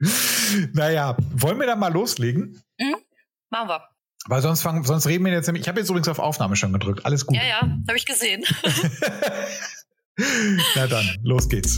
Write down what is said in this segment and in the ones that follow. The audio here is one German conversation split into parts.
naja, wollen wir dann mal loslegen? Mhm. Machen wir. Weil sonst fangen, sonst reden wir jetzt nämlich. Ich habe jetzt übrigens auf Aufnahme schon gedrückt. Alles gut. Ja, ja, habe ich gesehen. Na dann, los geht's.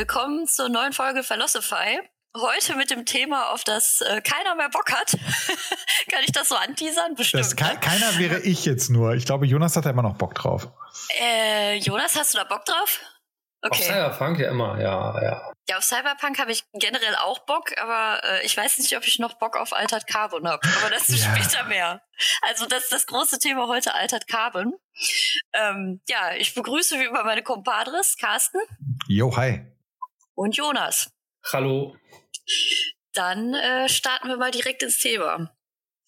Willkommen zur neuen Folge Philosophy. Heute mit dem Thema, auf das äh, keiner mehr Bock hat. Kann ich das so anteasern? Bestimmt. Das, ke ne? keiner wäre ich jetzt nur. Ich glaube, Jonas hat da immer noch Bock drauf. Äh, Jonas, hast du da Bock drauf? Auf Cyberpunk ja immer, ja, ja. Ja, auf Cyberpunk habe ich generell auch Bock, aber äh, ich weiß nicht, ob ich noch Bock auf Altered Carbon habe. Aber das ist Ja. später mehr. Also das ist das große Thema heute, Altered Carbon. Ähm, ja, ich begrüße wie immer meine Compadres, Carsten Jo, hi. Und Jonas. Hallo. Dann äh, starten wir mal direkt ins Thema.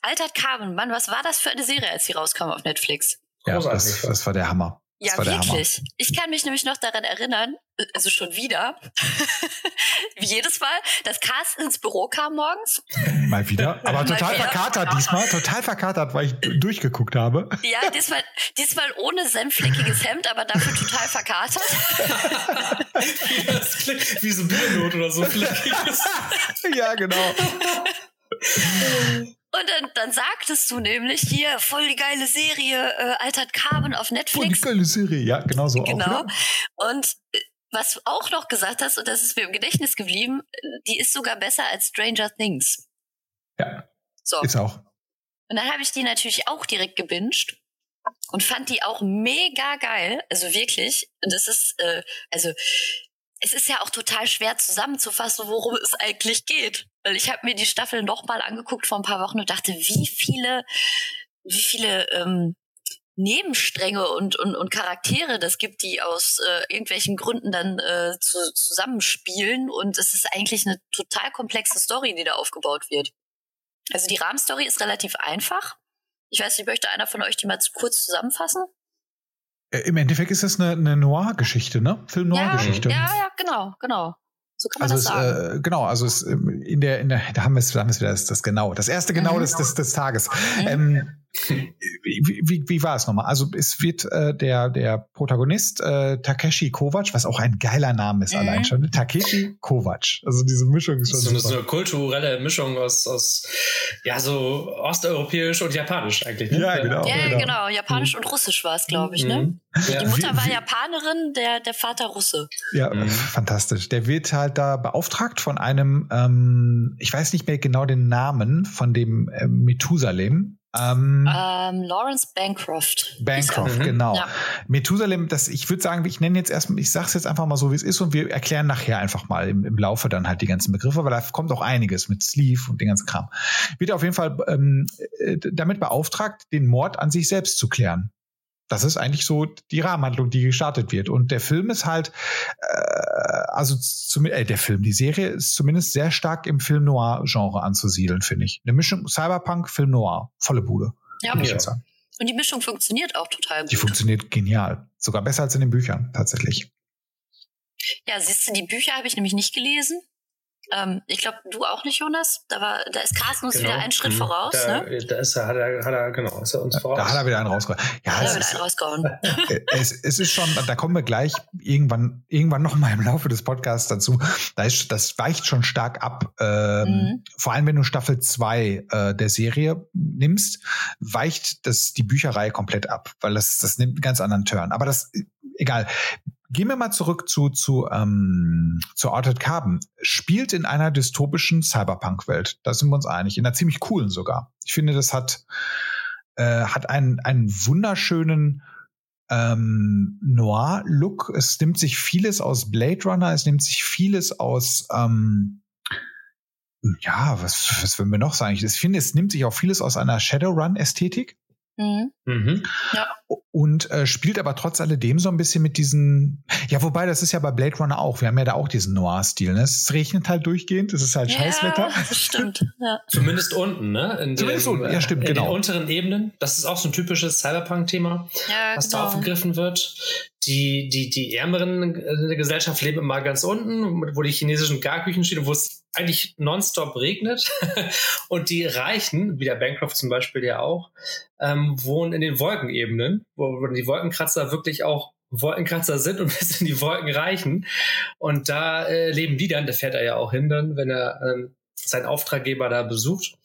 Altered Carbon, Mann, was war das für eine Serie, als sie rauskam auf Netflix? Ja, das, das war der Hammer. Das Ja, wirklich. Ich kann mich nämlich noch daran erinnern, also schon wieder, wie jedes Mal, dass Carsten ins Büro kam morgens. Mal wieder. Aber Mal total wieder. verkatert diesmal. Total verkatert, weil ich durchgeguckt habe. Ja, diesmal, diesmal ohne senffleckiges Hemd, aber dafür total verkatert. das klingt wie so Biernote oder so. ja, genau. Und dann, dann sagtest du nämlich hier, voll die geile Serie, äh, Altered Carbon auf Oh, die Netflix. geile Serie. Ja, genau so. Genau. Auch, oder? Und äh, was du auch noch gesagt hast, und das ist mir im Gedächtnis geblieben, die ist sogar besser als Stranger Things. Ja, So. ist auch. Und dann habe ich die natürlich auch direkt gebinged und fand die auch mega geil. Also wirklich. Und das ist, äh, also es ist ja auch total schwer zusammenzufassen, worum es eigentlich geht. Weil ich habe mir die Staffel noch mal angeguckt vor ein paar Wochen und dachte, wie viele, wie viele ähm, Nebenstränge und, und, und Charaktere das gibt, die aus äh, irgendwelchen Gründen dann äh, zu, zusammenspielen. Und es ist eigentlich eine total komplexe Story, die da aufgebaut wird. Also die Rahmenstory ist relativ einfach. Ich weiß nicht, möchte einer von euch die mal zu kurz zusammenfassen? Äh, Im Endeffekt ist das eine, eine Noir-Geschichte, ne? Film-Noir-Geschichte. Ja, ja, genau, genau. So kann man Also das es, sagen. äh, genau, also es ähm, in der in der da haben wir es da haben wir es wieder das, das genau das erste genau Mhm. des, des des Tages. Mhm. Ähm, wie, wie, wie war es nochmal? Also es wird äh, der der Protagonist äh, Takeshi Kovacs, was auch ein geiler Name ist Mhm. allein schon. ne? Takeshi Kovacs. Also diese Mischung ist schon So so eine kulturelle Mischung aus, aus ja, so osteuropäisch und japanisch eigentlich. Ne? Ja, genau. ja, genau. genau. Japanisch und Russisch war es, glaube ich, ne? Mhm. Die Ja. Mutter Wie- war Japanerin, der, der Vater Russe. Ja, Mhm. fantastisch. Der wird halt da beauftragt von einem, ähm, ich weiß nicht mehr genau den Namen von dem ähm, Methusalem. Ähm, Ähm, Lawrence Bancroft. Bancroft, Mhm. genau. Ja. Methusalem, das, ich würde sagen, ich nenne jetzt erstmal, ich sag's jetzt einfach mal so, wie es ist und wir erklären nachher einfach mal im, im Laufe dann halt die ganzen Begriffe, weil da kommt auch einiges mit Sleeve und den ganzen Kram. Wird auf jeden Fall ähm, äh, damit beauftragt, den Mord an sich selbst zu klären. Das ist eigentlich so die Rahmenhandlung, die gestartet wird. Und der Film ist halt, äh, also zum, äh, der Film, die Serie ist zumindest sehr stark im Film Noir-Genre anzusiedeln, finde ich. Eine Mischung Cyberpunk, Film Noir, volle Bude. Ja, Ja. sagen. und die Mischung funktioniert auch total Die gut. funktioniert genial. Sogar besser als in den Büchern, tatsächlich. Ja, siehst du, die Bücher habe ich nämlich nicht gelesen. Ähm, ich glaube, du auch nicht, Jonas. Da war, da ist Carsten uns wieder einen Schritt Mhm. voraus, da, ne? Da ist er, hat er, hat er, genau, ist er uns voraus. Da hat er wieder einen rausgeholt. Ja, Da hat er es wieder ist, einen rausgehauen. äh, es, es ist schon, da kommen wir gleich irgendwann, irgendwann noch mal im Laufe des Podcasts dazu. Da ist, das weicht schon stark ab. Ähm, Mhm. Vor allem, wenn du Staffel 2 äh, der Serie nimmst, weicht das die Bücherei komplett ab, weil das, das nimmt einen ganz anderen Turn. Aber das, egal. Gehen wir mal zurück zu, zu, ähm, zu Altered Carbon. Spielt in einer dystopischen Cyberpunk-Welt. Da sind wir uns einig. In einer ziemlich coolen sogar. Ich finde, das hat, äh, hat einen, einen wunderschönen ähm, Noir-Look. Es nimmt sich vieles aus Blade Runner, es nimmt sich vieles aus, ähm, ja, was, was würden wir noch sagen? Ich finde, es nimmt sich auch vieles aus einer Shadowrun-Ästhetik. Mhm. Mhm. Ja. Und äh, spielt aber trotz alledem so ein bisschen mit diesen, ja, wobei das ist ja bei Blade Runner auch. Wir haben ja da auch diesen Noir-Stil. Ne? Es regnet halt durchgehend, es ist halt ja, Scheißwetter. Das stimmt. Ja. Zumindest unten, ne? In Zumindest unten, ja, stimmt, in genau. den unteren Ebenen. Das ist auch so ein typisches Cyberpunk-Thema, ja, was genau. da aufgegriffen wird. Die, die, die Ärmeren der Gesellschaft leben immer ganz unten, wo die chinesischen Garküchen stehen, wo es eigentlich nonstop regnet. und die Reichen, wie der Bancroft zum Beispiel ja auch, ähm, wohnen in den Wolkenebenen, wo, die Wolkenkratzer wirklich auch Wolkenkratzer sind und bis in die Wolken reichen. Und da äh, leben die dann, da fährt er ja auch hin dann, wenn er ähm, seinen Auftraggeber da besucht.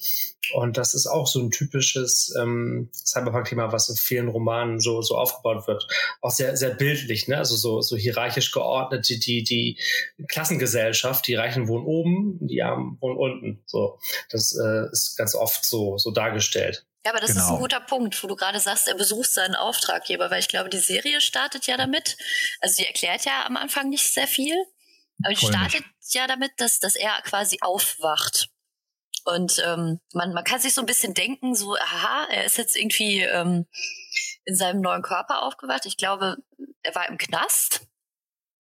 Und das ist auch so ein typisches ähm, Cyberpunk-Thema, was in vielen Romanen so, so aufgebaut wird. Auch sehr, sehr bildlich, ne? Also so, so hierarchisch geordnet, die, die, die Klassengesellschaft, die Reichen wohnen oben, die Armen wohnen unten. So. Das äh, ist ganz oft so, so dargestellt. Ja, aber das genau. ist ein genau. guter Punkt, wo du gerade sagst, er besucht seinen Auftraggeber, weil ich glaube, die Serie startet ja damit. Also sie erklärt ja am Anfang nicht sehr viel, aber die startet ja damit, dass, dass er quasi aufwacht. Und ähm, man, man kann sich so ein bisschen denken, so, aha, er ist jetzt irgendwie ähm, in seinem neuen Körper aufgewacht. Ich glaube, er war im Knast.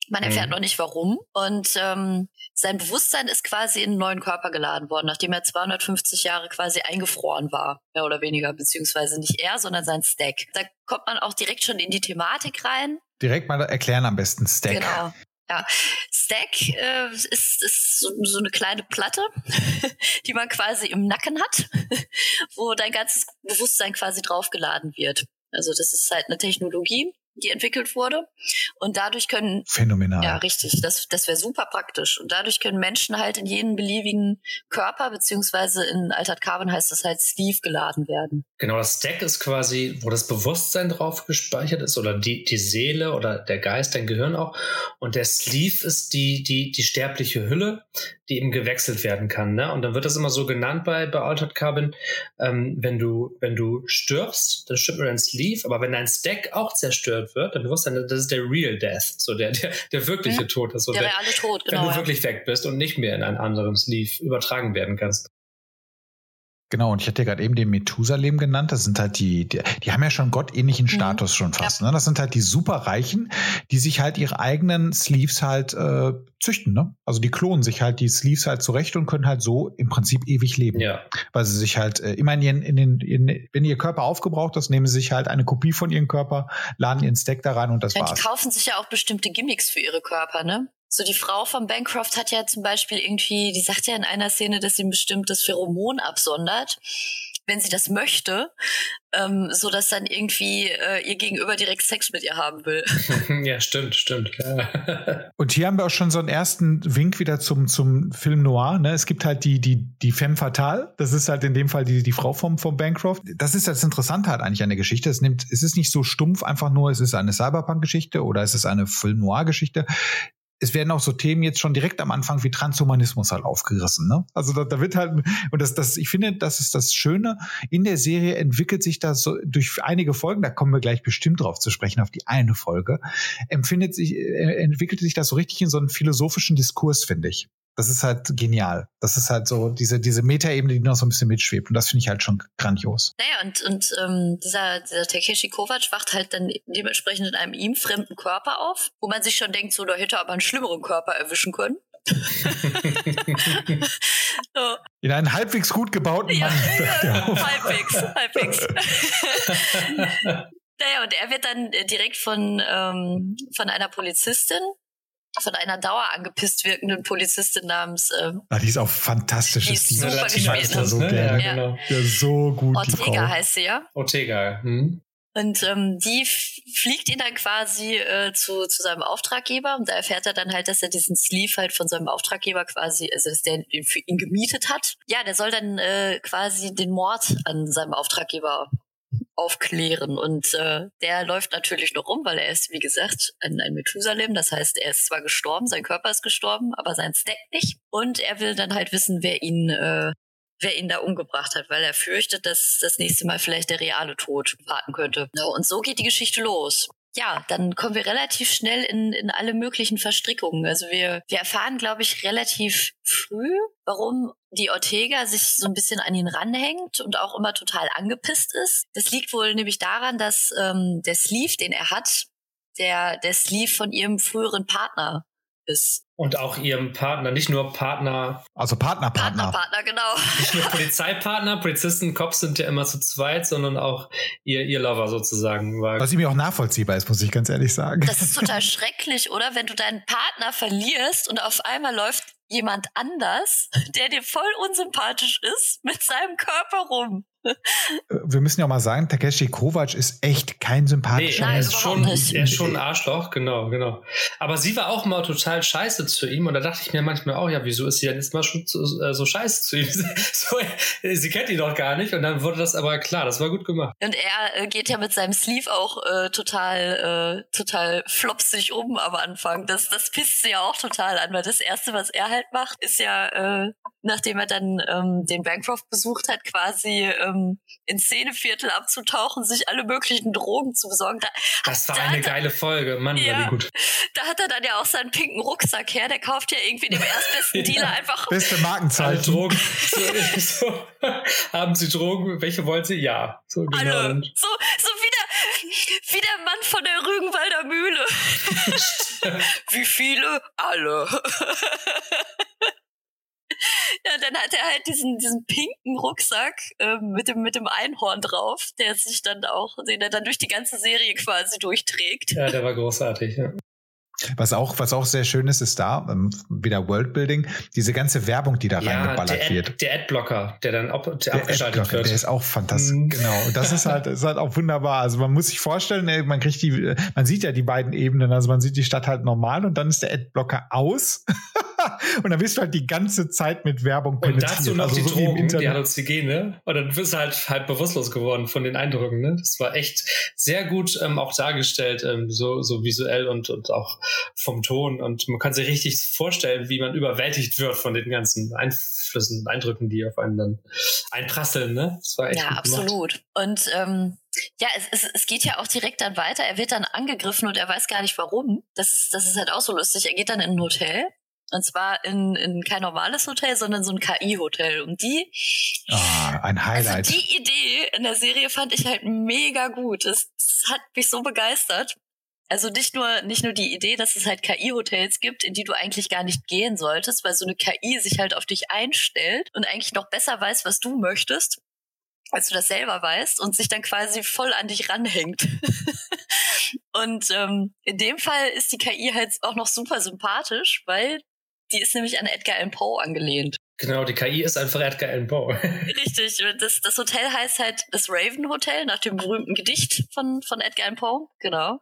Man erfährt mhm. noch nicht warum. Und ähm, sein Bewusstsein ist quasi in einen neuen Körper geladen worden, nachdem er 250 Jahre quasi eingefroren war, mehr oder weniger, beziehungsweise nicht er, sondern sein Stack. Da kommt man auch direkt schon in die Thematik rein. Direkt mal erklären am besten Stack. Genau. Ja, Stack äh, ist, ist so, so eine kleine Platte, die man quasi im Nacken hat, wo dein ganzes Bewusstsein quasi draufgeladen wird. Also das ist halt eine Technologie, die entwickelt wurde. Und dadurch können. Phänomenal. Ja, richtig. Das, das wäre super praktisch. Und dadurch können Menschen halt in jeden beliebigen Körper, beziehungsweise in Altered Carbon heißt das halt Sleeve geladen werden. Genau, das Stack ist quasi, wo das Bewusstsein drauf gespeichert ist oder die, die Seele oder der Geist, dein Gehirn auch. Und der Sleeve ist die, die, die sterbliche Hülle, die eben gewechselt werden kann. Ne? Und dann wird das immer so genannt bei, bei Altered Carbon, ähm, wenn du, wenn du stirbst, dann stirbt nur dein Sleeve, aber wenn dein Stack auch zerstört wird, dann Bewusstsein, das ist der Real Death, so der, der, der wirkliche mhm. Tod. Also der, der reale Tod, genau. Wenn du wirklich weg bist und nicht mehr in einen anderen Sleeve übertragen werden kannst. Genau, und ich hatte ja gerade eben den Methusalem genannt. Das sind halt die, die, die haben ja schon gottähnlichen mhm. Status mhm. schon fast. Ne? Das sind halt die Superreichen, die sich halt ihre eigenen Sleeves halt äh, züchten. Ne? Also die klonen sich halt die Sleeves halt zurecht und können halt so im Prinzip ewig leben. Ja. Weil sie sich halt äh, immer in, ihren, in den, in, wenn ihr Körper aufgebraucht ist, nehmen sie sich halt eine Kopie von ihrem Körper, laden ihren Stack da rein und das ja, war's. Die kaufen sich ja auch bestimmte Gimmicks für ihre Körper, ne? So die Frau von Bancroft hat ja zum Beispiel irgendwie, die sagt ja in einer Szene, dass sie ein bestimmtes Pheromon absondert, wenn sie das möchte, ähm, so dass dann irgendwie äh, ihr Gegenüber direkt Sex mit ihr haben will. ja, stimmt, stimmt. Und hier haben wir auch schon so einen ersten Wink wieder zum zum Film Noir. Ne? Es gibt halt die die die Femme fatale. Das ist halt in dem Fall die die Frau vom vom Bancroft. Das ist das Interessante halt eigentlich an der Geschichte. Es nimmt, es ist nicht so stumpf einfach nur, es ist eine Cyberpunk-Geschichte oder es ist eine Film Noir-Geschichte es werden auch so Themen jetzt schon direkt am Anfang wie Transhumanismus halt aufgerissen. Ne? Also da, da wird halt, und das, das, ich finde, das ist das Schöne, in der Serie entwickelt sich das so durch einige Folgen, da kommen wir gleich bestimmt drauf zu sprechen, auf die eine Folge, empfindet sich, äh, entwickelt sich das so richtig in so einen philosophischen Diskurs, finde ich. Das ist halt genial. Das ist halt so diese, diese Metaebene, die noch so ein bisschen mitschwebt. Und das finde ich halt schon grandios. Naja, und, und ähm, dieser, dieser Takeshi Kovac wacht halt dann dementsprechend in einem ihm fremden Körper auf, wo man sich schon denkt, so, da hätte aber einen schlimmeren Körper erwischen können. so. In einen halbwegs gut gebauten ja, Mann. Ja, halbwegs, halbwegs. naja, und er wird dann direkt von, ähm, von einer Polizistin von einer dauer angepisst wirkenden Polizistin namens. Ähm, ah, die ist auch fantastisch. Die ist super gespielt. Ne? So ja, genau. ja, so gut. Ortega heißt sie ja. Ortega. Hm. Und ähm, die fliegt ihn dann quasi äh, zu, zu seinem Auftraggeber und da erfährt er dann halt, dass er diesen Sleeve halt von seinem Auftraggeber quasi, also dass der ihn für ihn gemietet hat. Ja, der soll dann äh, quasi den Mord an seinem Auftraggeber aufklären. Und äh, der läuft natürlich noch rum, weil er ist, wie gesagt, ein, ein Methusalem. Das heißt, er ist zwar gestorben, sein Körper ist gestorben, aber sein Stack nicht. Und er will dann halt wissen, wer ihn, äh, wer ihn da umgebracht hat, weil er fürchtet, dass das nächste Mal vielleicht der reale Tod warten könnte. Und so geht die Geschichte los. Ja, dann kommen wir relativ schnell in, in alle möglichen Verstrickungen. Also wir, wir erfahren, glaube ich, relativ früh, warum die Ortega sich so ein bisschen an ihn ranhängt und auch immer total angepisst ist. Das liegt wohl nämlich daran, dass ähm, der Sleeve, den er hat, der, der Sleeve von ihrem früheren Partner ist. Und auch ihrem Partner, nicht nur Partner. Also Partner, Partner. Partner, Partner, genau. Nicht nur Polizeipartner, Polizisten, Cops sind ja immer zu zweit, sondern auch ihr, ihr Lover sozusagen. War. Was mir auch nachvollziehbar ist, muss ich ganz ehrlich sagen. Das ist total schrecklich, oder? Wenn du deinen Partner verlierst und auf einmal läuft jemand anders, der dir voll unsympathisch ist, mit seinem Körper rum. Wir müssen ja auch mal sagen, Takeshi Kovac ist echt kein sympathischer nee, Mensch. Schon, er ist schon ein Arschloch, genau, genau. Aber sie war auch mal total scheiße zu ihm und da dachte ich mir manchmal auch, ja, wieso ist sie denn jetzt mal schon so, äh, so scheiße zu ihm? so, sie kennt ihn doch gar nicht und dann wurde das aber klar, das war gut gemacht. Und er äh, geht ja mit seinem Sleeve auch äh, total, äh, total flopsig um am Anfang. Das, das pisst sie ja auch total an, weil das Erste, was er halt macht, ist ja, äh, nachdem er dann ähm, den Bancroft besucht hat, quasi ähm, ins Szeneviertel abzutauchen, sich alle möglichen Drogen zu besorgen. Da, das war da eine geile Folge, Mann, ja, war die gut. Da hat er dann ja auch seinen pinken Rucksack her, der kauft ja irgendwie dem erstbesten Dealer ja. einfach. Beste Markenzeichen. Drogen. so, so, haben Sie Drogen? Welche wollen Sie? Ja. So, genau. Alle. So, so wie der, wie der Mann von der Rügenwalder Mühle. wie viele? Alle. Ja, dann hat er halt diesen, diesen pinken Rucksack äh, mit, dem, mit dem Einhorn drauf, der sich dann auch, den er dann durch die ganze Serie quasi durchträgt. Ja, der war großartig, ja. Was auch, was auch sehr schön ist, ist da, ähm, wieder Worldbuilding, diese ganze Werbung, die da ja, reingeballert der Ad, wird. Der Adblocker, der dann ab, der abgeschaltet wird. Der ist auch fantastisch, mm. genau. Das ist halt, ist halt auch wunderbar. Also man muss sich vorstellen, man kriegt die, man sieht ja die beiden Ebenen, also man sieht die Stadt halt normal und dann ist der Adblocker aus. und dann bist du halt die ganze Zeit mit Werbung. Und dazu noch also die so Drogen, die Halluzinogene. Und dann bist du halt halt bewusstlos geworden von den Eindrücken. Ne? Das war echt sehr gut ähm, auch dargestellt, ähm, so, so visuell und, und auch vom Ton. Und man kann sich richtig vorstellen, wie man überwältigt wird von den ganzen Einflüssen, Eindrücken, die auf einen dann einprasseln. Ne? Das war echt ja, absolut. Und ähm, ja, es, es, es geht ja auch direkt dann weiter. Er wird dann angegriffen und er weiß gar nicht warum. Das, das ist halt auch so lustig. Er geht dann in ein Hotel und zwar in, in kein normales Hotel, sondern so ein KI-Hotel. Und die. Ah, ein Highlight. Also die Idee in der Serie fand ich halt mega gut. Das, das hat mich so begeistert. Also nicht nur, nicht nur die Idee, dass es halt KI-Hotels gibt, in die du eigentlich gar nicht gehen solltest, weil so eine KI sich halt auf dich einstellt und eigentlich noch besser weiß, was du möchtest, als du das selber weißt und sich dann quasi voll an dich ranhängt. und ähm, in dem Fall ist die KI halt auch noch super sympathisch, weil die ist nämlich an Edgar Allan Poe angelehnt. Genau, die KI ist einfach Edgar Allan Poe. Richtig. Das, das Hotel heißt halt das Raven Hotel, nach dem berühmten Gedicht von, von Edgar Allan Poe. Genau.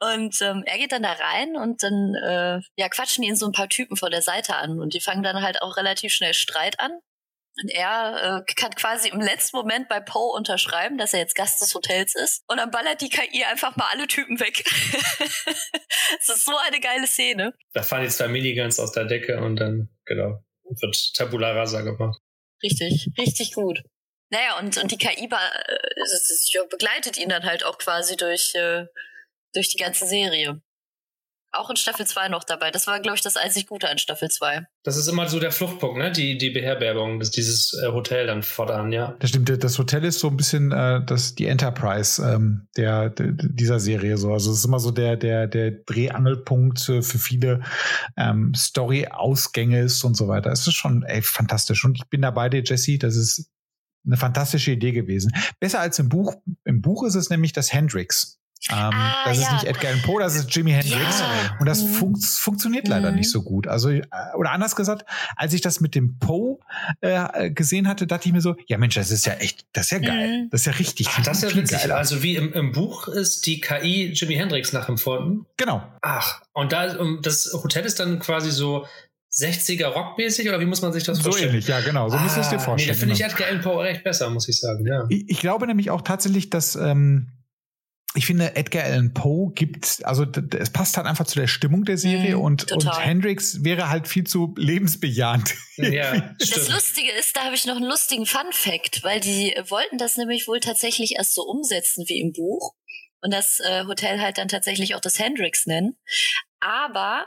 Und ähm, er geht dann da rein und dann äh, ja, quatschen ihn so ein paar Typen von der Seite an. Und die fangen dann halt auch relativ schnell Streit an. Und er äh, kann quasi im letzten Moment bei Poe unterschreiben, dass er jetzt Gast des Hotels ist. Und dann ballert die KI einfach mal alle Typen weg. das ist so eine geile Szene. Da fahren die zwei Miniguns aus der Decke und dann, genau, wird Tabula Rasa gemacht. Richtig, richtig gut. Naja, und, und die KI äh, begleitet ihn dann halt auch quasi durch, äh, durch die ganze Serie auch in Staffel 2 noch dabei. Das war, glaube ich, das einzig Gute an Staffel 2. Das ist immer so der Fluchtpunkt, ne? Die, die Beherbergung, das, dieses äh, Hotel dann fortan, ja. Das stimmt, das Hotel ist so ein bisschen äh, das, die Enterprise ähm, der, der, dieser Serie so. Also es ist immer so der, der, der Drehangelpunkt äh, für viele ähm, Story-Ausgänge ist und so weiter. Es ist schon ey, fantastisch. Und ich bin dabei dir, Jesse, das ist eine fantastische Idee gewesen. Besser als im Buch. Im Buch ist es nämlich das Hendrix. Ähm, ah, das ja. ist nicht Edgar Allan Poe, das ist Jimi Hendrix. Ja. Und das mhm. fun funktioniert leider mhm. nicht so gut. Also, äh, oder anders gesagt, als ich das mit dem Poe äh, gesehen hatte, dachte ich mir so, ja Mensch, das ist ja echt, das ist ja geil. Mhm. Das ist ja richtig. Ach, das ist ja witzig. Geiler. Also wie im, im, Buch ist die KI Jimi Hendrix nachempfunden. Genau. Ach, und da das Hotel ist dann quasi so 60er Rockmäßig oder wie muss man sich das vorstellen? So ähnlich, ja, genau. So ah, musst du es dir vorstellen. Nee, da finde ich genau. Edgar Allan Poe recht besser, muss ich sagen, ja. Ich, ich glaube nämlich auch tatsächlich, dass ähm, ich finde, Edgar Allan Poe gibt, also es passt halt einfach zu der Stimmung der Serie mm, und, und Hendrix wäre halt viel zu lebensbejahend. Ja, das Lustige ist, da habe ich noch einen lustigen Fun Fact, weil die wollten das nämlich wohl tatsächlich erst so umsetzen wie im Buch. und das äh, Hotel halt dann tatsächlich auch das Hendrix nennen. Aber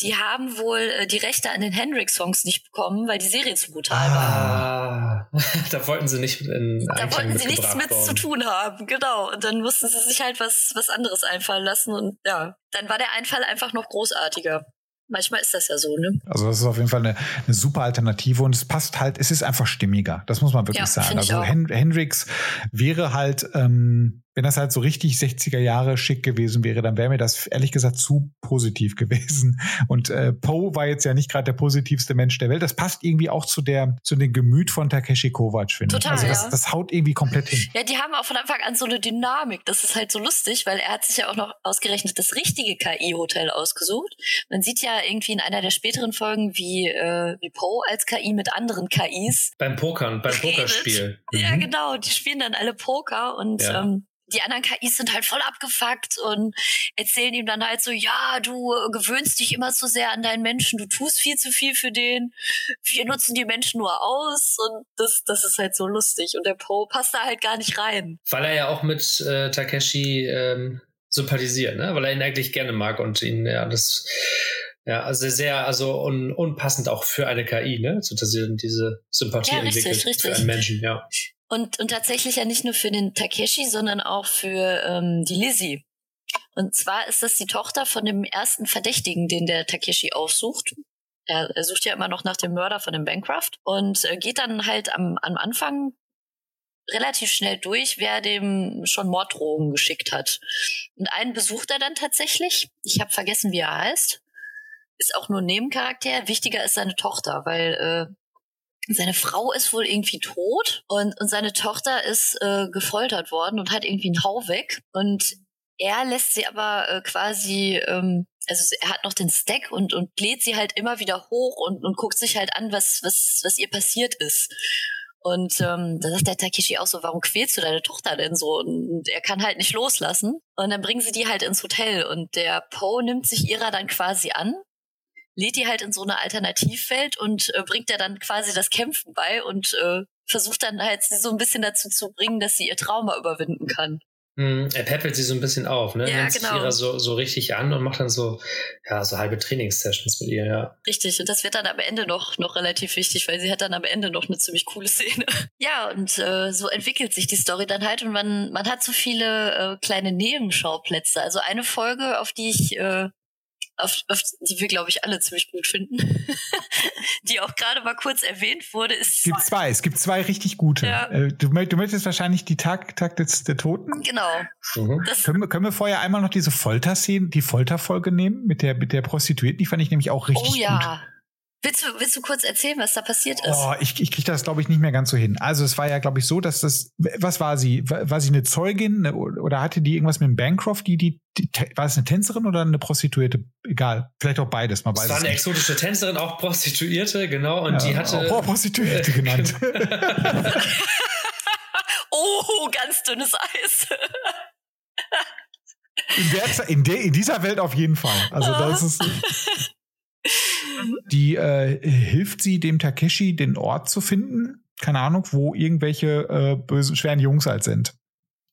die haben wohl äh, die Rechte an den Hendrix-Songs nicht bekommen, weil die Serie zu brutal ah, war. da wollten sie nicht in Da wollten sie nichts mit worden. zu tun haben, genau. Und dann mussten sie sich halt was, was anderes einfallen lassen. Und ja, dann war der Einfall einfach noch großartiger. Manchmal ist das ja so, ne? Also das ist auf jeden Fall eine, eine super Alternative und es passt halt, es ist einfach stimmiger. Das muss man wirklich ja, sagen. Also Hendrix wäre halt ähm, wenn das halt so richtig 60er Jahre schick gewesen wäre, dann wäre mir das ehrlich gesagt zu positiv gewesen. Und äh, Poe war jetzt ja nicht gerade der positivste Mensch der Welt. Das passt irgendwie auch zu der zu dem Gemüt von Takeshi Kovacs, finde ich. Also das, ja. das haut irgendwie komplett hin. Ja, die haben auch von Anfang an so eine Dynamik. Das ist halt so lustig, weil er hat sich ja auch noch ausgerechnet das richtige KI-Hotel ausgesucht. Man sieht ja irgendwie in einer der späteren Folgen, wie, äh, wie Poe als KI mit anderen KIs beim Pokern, beim Pokerspiel. Mhm. Ja, genau. Die spielen dann alle Poker und ja. ähm, die anderen KIs sind halt voll abgefuckt und erzählen ihm dann halt so, ja, du gewöhnst dich immer zu sehr an deinen Menschen, du tust viel zu viel für den, wir nutzen die Menschen nur aus und das, das ist halt so lustig und der Poe passt da halt gar nicht rein. Weil er ja auch mit äh, Takeshi ähm, sympathisiert, ne? weil er ihn eigentlich gerne mag und ihn, ja, das ja, also sehr, also un, unpassend auch für eine KI, ne? So dass sie diese Sympathie ja, richtig, entwickelt richtig. für einen Menschen, ja. Und, und tatsächlich ja nicht nur für den Takeshi, sondern auch für ähm, die Lizzie. Und zwar ist das die Tochter von dem ersten Verdächtigen, den der Takeshi aufsucht. Er, er sucht ja immer noch nach dem Mörder von dem Bancroft und äh, geht dann halt am, am Anfang relativ schnell durch, wer dem schon Morddrohungen geschickt hat. Und einen besucht er dann tatsächlich. Ich habe vergessen, wie er heißt. Ist auch nur Nebencharakter. Wichtiger ist seine Tochter, weil äh, seine Frau ist wohl irgendwie tot und, und seine Tochter ist äh, gefoltert worden und hat irgendwie einen Hau weg. Und er lässt sie aber äh, quasi, ähm, also er hat noch den Stack und, und bläht sie halt immer wieder hoch und, und guckt sich halt an, was, was, was ihr passiert ist. Und ähm, da sagt der Takeshi auch so, warum quälst du deine Tochter denn so? Und er kann halt nicht loslassen. Und dann bringen sie die halt ins Hotel und der Poe nimmt sich ihrer dann quasi an lädt die halt in so eine Alternativwelt und äh, bringt ihr dann quasi das Kämpfen bei und äh, versucht dann halt sie so ein bisschen dazu zu bringen, dass sie ihr Trauma überwinden kann. Mm, er peppelt sie so ein bisschen auf, ne? Ja, Nimmt genau. ihrer so, so richtig an und macht dann so, ja, so halbe Trainingssessions mit ihr, ja. Richtig, und das wird dann am Ende noch, noch relativ wichtig, weil sie hat dann am Ende noch eine ziemlich coole Szene. ja, und äh, so entwickelt sich die Story dann halt und man, man hat so viele äh, kleine Nebenschauplätze. Also eine Folge, auf die ich äh, auf, auf die wir, glaube ich, alle ziemlich gut finden, die auch gerade mal kurz erwähnt wurde, ist. Es gibt zwei, es gibt zwei richtig gute. Ja. Äh, du, du, möchtest wahrscheinlich die Tag, Tag des, der Toten. Genau. Mhm. Können, wir, können wir vorher einmal noch diese Folterszene, die Folterfolge nehmen mit der, mit der Prostituierten? Die fand ich nämlich auch richtig oh, ja. gut. Willst du, willst du kurz erzählen, was da passiert ist? Oh, ich, ich kriege das, glaube ich, nicht mehr ganz so hin. Also es war ja, glaube ich, so, dass das, was war sie? War sie eine Zeugin ne, oder hatte die irgendwas mit dem Bancroft, die, die, die war es eine Tänzerin oder eine Prostituierte? Egal, vielleicht auch beides, mal beides. Es war eine exotische Tänzerin, auch Prostituierte, genau, und ja, die hatte... Auch Prostituierte genannt. oh, ganz dünnes Eis. in, der, in, der, in dieser Welt auf jeden Fall. Also das ist... Die äh, hilft sie dem Takeshi, den Ort zu finden. Keine Ahnung, wo irgendwelche äh, bösen, schweren Jungs halt sind.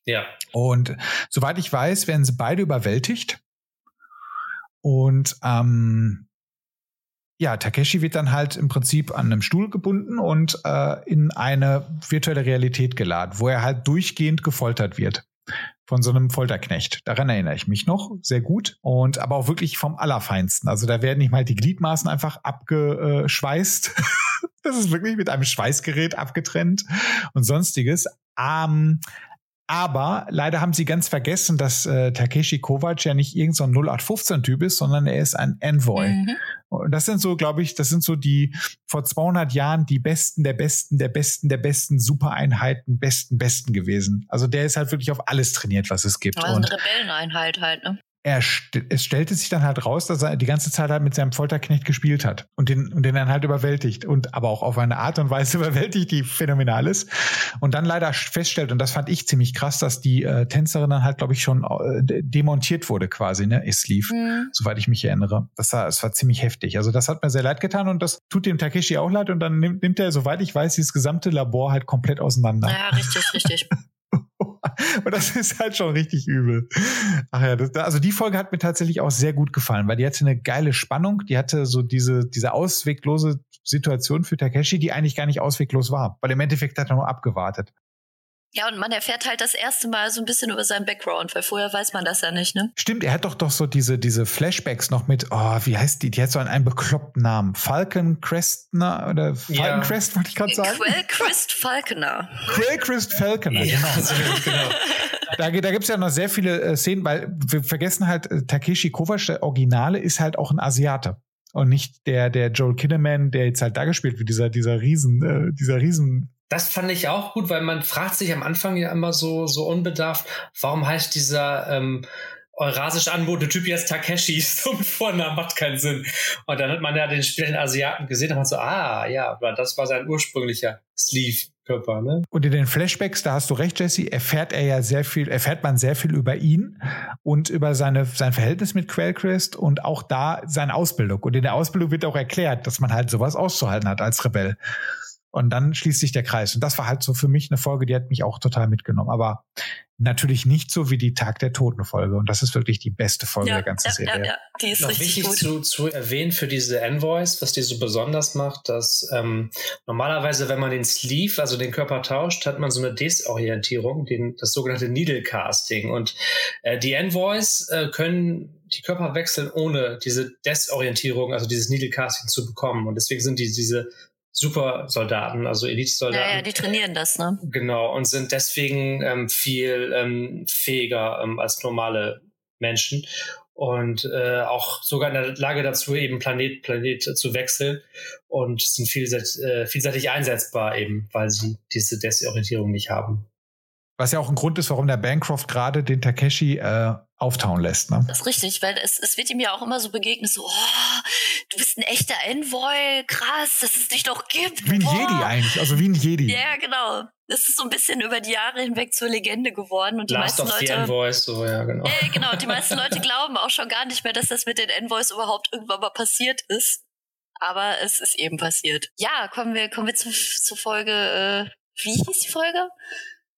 Ja. Und soweit ich weiß, werden sie beide überwältigt. Und ähm, ja, Takeshi wird dann halt im Prinzip an einem Stuhl gebunden und äh, in eine virtuelle Realität geladen, wo er halt durchgehend gefoltert wird von so einem Folterknecht. Daran erinnere ich mich noch sehr gut und aber auch wirklich vom Allerfeinsten. Also da werden nicht mal die Gliedmaßen einfach abgeschweißt. das ist wirklich mit einem Schweißgerät abgetrennt und sonstiges. Ähm, aber leider haben sie ganz vergessen, dass äh, Takeshi Kovac ja nicht irgendein so 0815-Typ ist, sondern er ist ein Envoy. Mhm. Und das sind so, glaube ich, das sind so die vor 200 Jahren die Besten der Besten der Besten der Besten Supereinheiten, besten Besten gewesen. Also der ist halt wirklich auf alles trainiert, was es gibt. Also eine Rebelleneinheit halt, ne? Er es stellte sich dann halt raus, dass er die ganze Zeit halt mit seinem Folterknecht gespielt hat und den, und den dann halt überwältigt und aber auch auf eine Art und Weise überwältigt, die phänomenal ist. Und dann leider feststellt, und das fand ich ziemlich krass, dass die äh, Tänzerin dann halt, glaube ich, schon äh, demontiert wurde quasi, ne, es lief, mhm. soweit ich mich erinnere. Das war, das war ziemlich heftig. Also das hat mir sehr leid getan und das tut dem Takeshi auch leid und dann nimmt, nimmt er, soweit ich weiß, dieses gesamte Labor halt komplett auseinander. Ja, richtig, richtig. Und das ist halt schon richtig übel. Ach ja, das, also die Folge hat mir tatsächlich auch sehr gut gefallen, weil die hatte eine geile Spannung. Die hatte so diese, diese ausweglose Situation für Takeshi, die eigentlich gar nicht ausweglos war. Weil im Endeffekt hat er nur abgewartet. Ja, und man erfährt halt das erste Mal so ein bisschen über seinen Background, weil vorher weiß man das ja nicht, ne? Stimmt, er hat doch doch so diese, diese Flashbacks noch mit, oh, wie heißt die? Die hat so einen, einen bekloppten Namen. Falcon Crestner oder Falcon ja. Crest, wollte ich gerade sagen. Quellcrest Falconer. Quellcrest Falconer, ja, genau. genau. Da, da gibt es ja noch sehr viele äh, Szenen, weil wir vergessen halt, äh, Takeshi Kovacs, der Originale, ist halt auch ein Asiate und nicht der der Joel Kinnaman, der jetzt halt da gespielt wird, dieser dieser Riesen äh, dieser Riesen das fand ich auch gut, weil man fragt sich am Anfang ja immer so, so unbedarft, warum heißt dieser ähm, eurasisch anmutende Typ jetzt Takeshi? So ein Vornamen macht keinen Sinn. Und dann hat man ja den Spieler den Asiaten gesehen und man so, ah, ja, das war sein ursprünglicher Sleeve. Körper, ne? Und in den Flashbacks, da hast du recht, Jesse, erfährt er ja sehr viel, erfährt man sehr viel über ihn und über seine, sein Verhältnis mit Quellcrest und auch da seine Ausbildung. Und in der Ausbildung wird auch erklärt, dass man halt sowas auszuhalten hat als Rebell. Und dann schließt sich der Kreis. Und das war halt so für mich eine Folge, die hat mich auch total mitgenommen. Aber natürlich nicht so wie die Tag der Toten Folge. Und das ist wirklich die beste Folge ja, der ganzen ja, Serie. Ja, ja, die ist Noch richtig wichtig gut. Zu, zu erwähnen für diese Envoys, was die so besonders macht, dass ähm, normalerweise, wenn man den Sleeve, also den Körper tauscht, hat man so eine Desorientierung, den, das sogenannte Needle Casting. Und äh, die Envoys äh, können die Körper wechseln, ohne diese Desorientierung, also dieses Needle Casting zu bekommen. Und deswegen sind die, diese Supersoldaten, also Elite-Soldaten. Ja, ja, die trainieren das, ne? Genau, und sind deswegen ähm, viel ähm, fähiger ähm, als normale Menschen und äh, auch sogar in der Lage dazu, eben Planet, Planet zu wechseln und sind vielseitig, äh, vielseitig einsetzbar eben, weil sie diese Desorientierung nicht haben. Was ja auch ein Grund ist, warum der Bancroft gerade den Takeshi äh, auftauen lässt. Ne? Das ist richtig, weil es, es wird ihm ja auch immer so begegnet, so, oh, du bist ein echter Envoy, krass, dass es dich doch gibt. Wie ein oh. Jedi eigentlich, also wie ein Jedi. Ja, genau. Das ist so ein bisschen über die Jahre hinweg zur Legende geworden und die Last meisten Leute. Envoys, so, ja, genau. Äh, genau, die meisten Leute glauben auch schon gar nicht mehr, dass das mit den Envoys überhaupt irgendwann mal passiert ist. Aber es ist eben passiert. Ja, kommen wir, kommen wir zu, zur Folge, äh, wie hieß die Folge?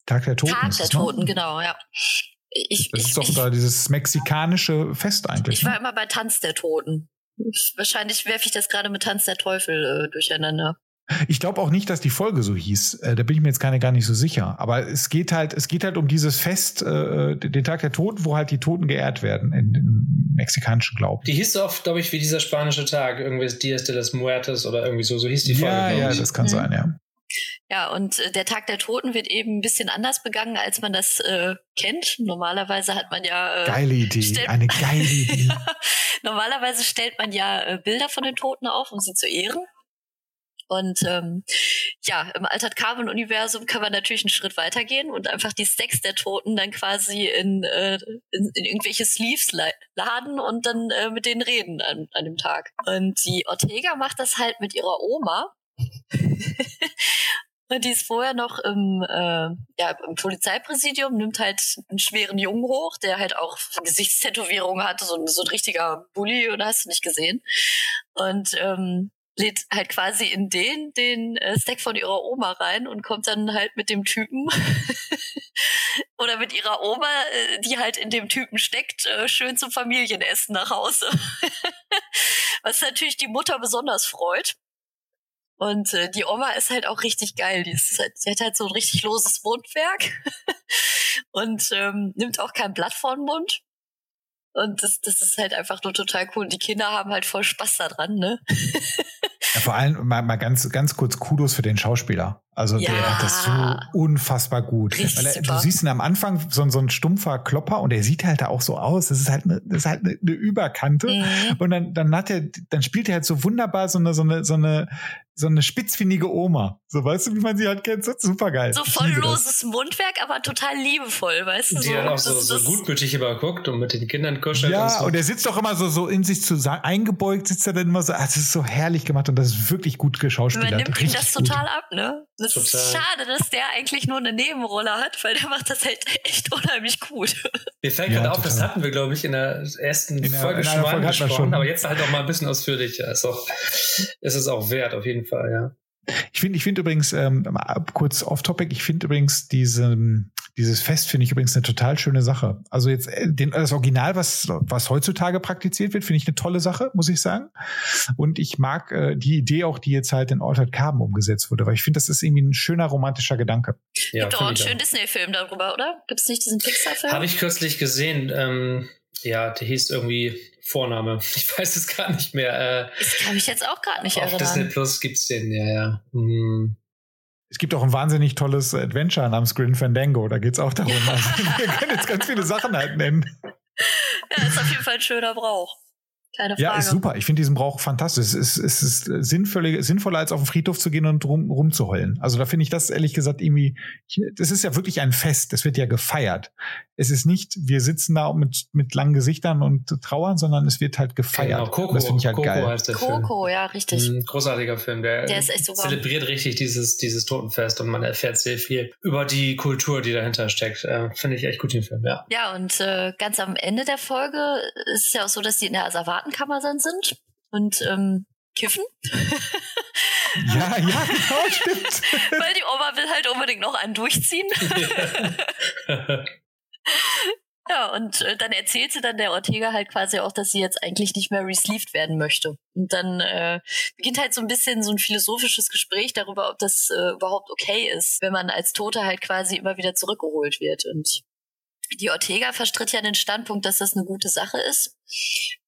Tag der Toten. Tag der Toten, genau, ja. Ich, das ich, ist doch ich, da dieses mexikanische Fest eigentlich. Ich war ne? immer bei Tanz der Toten. Wahrscheinlich werfe ich das gerade mit Tanz der Teufel äh, durcheinander. Ich glaube auch nicht, dass die Folge so hieß. Äh, da bin ich mir jetzt gar nicht so sicher. Aber es geht halt, es geht halt um dieses Fest, äh, den Tag der Toten, wo halt die Toten geehrt werden in, im mexikanischen Glauben. Die hieß oft, glaube ich, wie dieser spanische Tag, irgendwie Dias de los Muertes oder irgendwie so. So hieß die Folge. Ja, ja, das kann mhm. sein, ja. Ja, und äh, der Tag der Toten wird eben ein bisschen anders begangen, als man das äh, kennt. Normalerweise hat man ja. Äh, geile Idee, eine geile Idee. Normalerweise stellt man ja äh, Bilder von den Toten auf, um sie zu ehren. Und ähm, ja, im Altered Carbon Universum kann man natürlich einen Schritt weitergehen und einfach die Stacks der Toten dann quasi in, äh, in, in irgendwelche Sleeves laden und dann äh, mit denen reden an, an dem Tag. Und die Ortega macht das halt mit ihrer Oma. Und die ist vorher noch im, äh, ja, im Polizeipräsidium, nimmt halt einen schweren Jungen hoch, der halt auch Gesichtstätowierungen hatte, so, so ein richtiger Bully, oder hast du nicht gesehen. Und ähm, lädt halt quasi in den den äh, Stack von ihrer Oma rein und kommt dann halt mit dem Typen oder mit ihrer Oma, äh, die halt in dem Typen steckt, äh, schön zum Familienessen nach Hause. Was natürlich die Mutter besonders freut. Und äh, die Oma ist halt auch richtig geil. Die, ist halt, die hat halt so ein richtig loses Mundwerk und ähm, nimmt auch kein Blatt vor den Mund. Und das, das ist halt einfach nur total cool. Und die Kinder haben halt voll Spaß daran, ne? ja, vor allem mal, mal ganz, ganz kurz Kudos für den Schauspieler. Also ja. der hat das so unfassbar gut. Weil er, du siehst ihn am Anfang so, so ein stumpfer Klopper und er sieht halt da auch so aus. Das ist halt eine, das ist halt eine, eine Überkante. Mhm. Und dann, dann hat er, dann spielt er halt so wunderbar so eine, so eine, so eine, so eine spitzfindige Oma. So weißt du, wie man sie halt kennt. So, super geil. So voll loses Mundwerk, aber total liebevoll, weißt du? Die so, hat auch so, so gutmütig immer guckt und mit den Kindern kuschelt. Ja, und, so. und er sitzt doch immer so, so in sich zu eingebeugt, sitzt er dann immer so. Ah, das ist so herrlich gemacht und das ist wirklich gut geschauspielert. Man nimmt ihm das total ab, ne? Das Total. ist schade, dass der eigentlich nur eine Nebenrolle hat, weil der macht das halt echt unheimlich gut. Mir fällt ja, gerade auf, das hatten wir, glaube ich, in der ersten in der, Folge schon mal angesprochen, aber jetzt halt auch mal ein bisschen ausführlicher. Ist, auch, ist es auch wert, auf jeden Fall, ja. Ich finde, ich finde übrigens, ähm, kurz off-topic, ich finde übrigens diese, dieses Fest finde ich übrigens eine total schöne Sache. Also jetzt äh, den, das Original, was, was heutzutage praktiziert wird, finde ich eine tolle Sache, muss ich sagen. Und ich mag äh, die Idee auch, die jetzt halt in Altered Carbon umgesetzt wurde, weil ich finde, das ist irgendwie ein schöner romantischer Gedanke. Ja, Gibt doch auch einen schönen Disney-Film darüber, oder? Gibt es nicht diesen Pixar-Film? Habe ich kürzlich gesehen. Ähm, ja, der hieß irgendwie Vorname. Ich weiß es gar nicht mehr. Äh, das kann ich jetzt auch gerade nicht auf erinnern. Disney Plus gibt es den, ja, ja. Hm. Es gibt auch ein wahnsinnig tolles Adventure namens Grin Fandango. Da geht es auch darum. Also, wir können jetzt ganz viele Sachen halt nennen. Ja, ist auf jeden Fall ein schöner Brauch. Keine Frage. Ja, ist super. Ich finde diesen Brauch fantastisch. Es ist, es ist sinnvoll, sinnvoller, als auf den Friedhof zu gehen und rum, rumzuheulen. Also da finde ich das ehrlich gesagt irgendwie, das ist ja wirklich ein Fest. Das wird ja gefeiert. Es ist nicht, wir sitzen da mit, mit langen Gesichtern und trauern, sondern es wird halt gefeiert. Genau, Coco, das finde ich halt Coco geil. Heißt der Coco, Film. ja, richtig. Ein großartiger Film. Der, der ist echt super. zelebriert richtig dieses, dieses Totenfest und man erfährt sehr viel über die Kultur, die dahinter steckt. Äh, finde ich echt gut, den Film, ja. Ja, und äh, ganz am Ende der Folge ist es ja auch so, dass die in der Asservatenkammer dann sind und ähm, kiffen. ja, ja, genau, stimmt. Weil die Oma will halt unbedingt noch einen durchziehen. Ja. Ja, und äh, dann erzählt sie dann der Ortega halt quasi auch, dass sie jetzt eigentlich nicht mehr resleeved werden möchte. Und dann äh, beginnt halt so ein bisschen so ein philosophisches Gespräch darüber, ob das äh, überhaupt okay ist, wenn man als Tote halt quasi immer wieder zurückgeholt wird. Und die Ortega verstritt ja den Standpunkt, dass das eine gute Sache ist,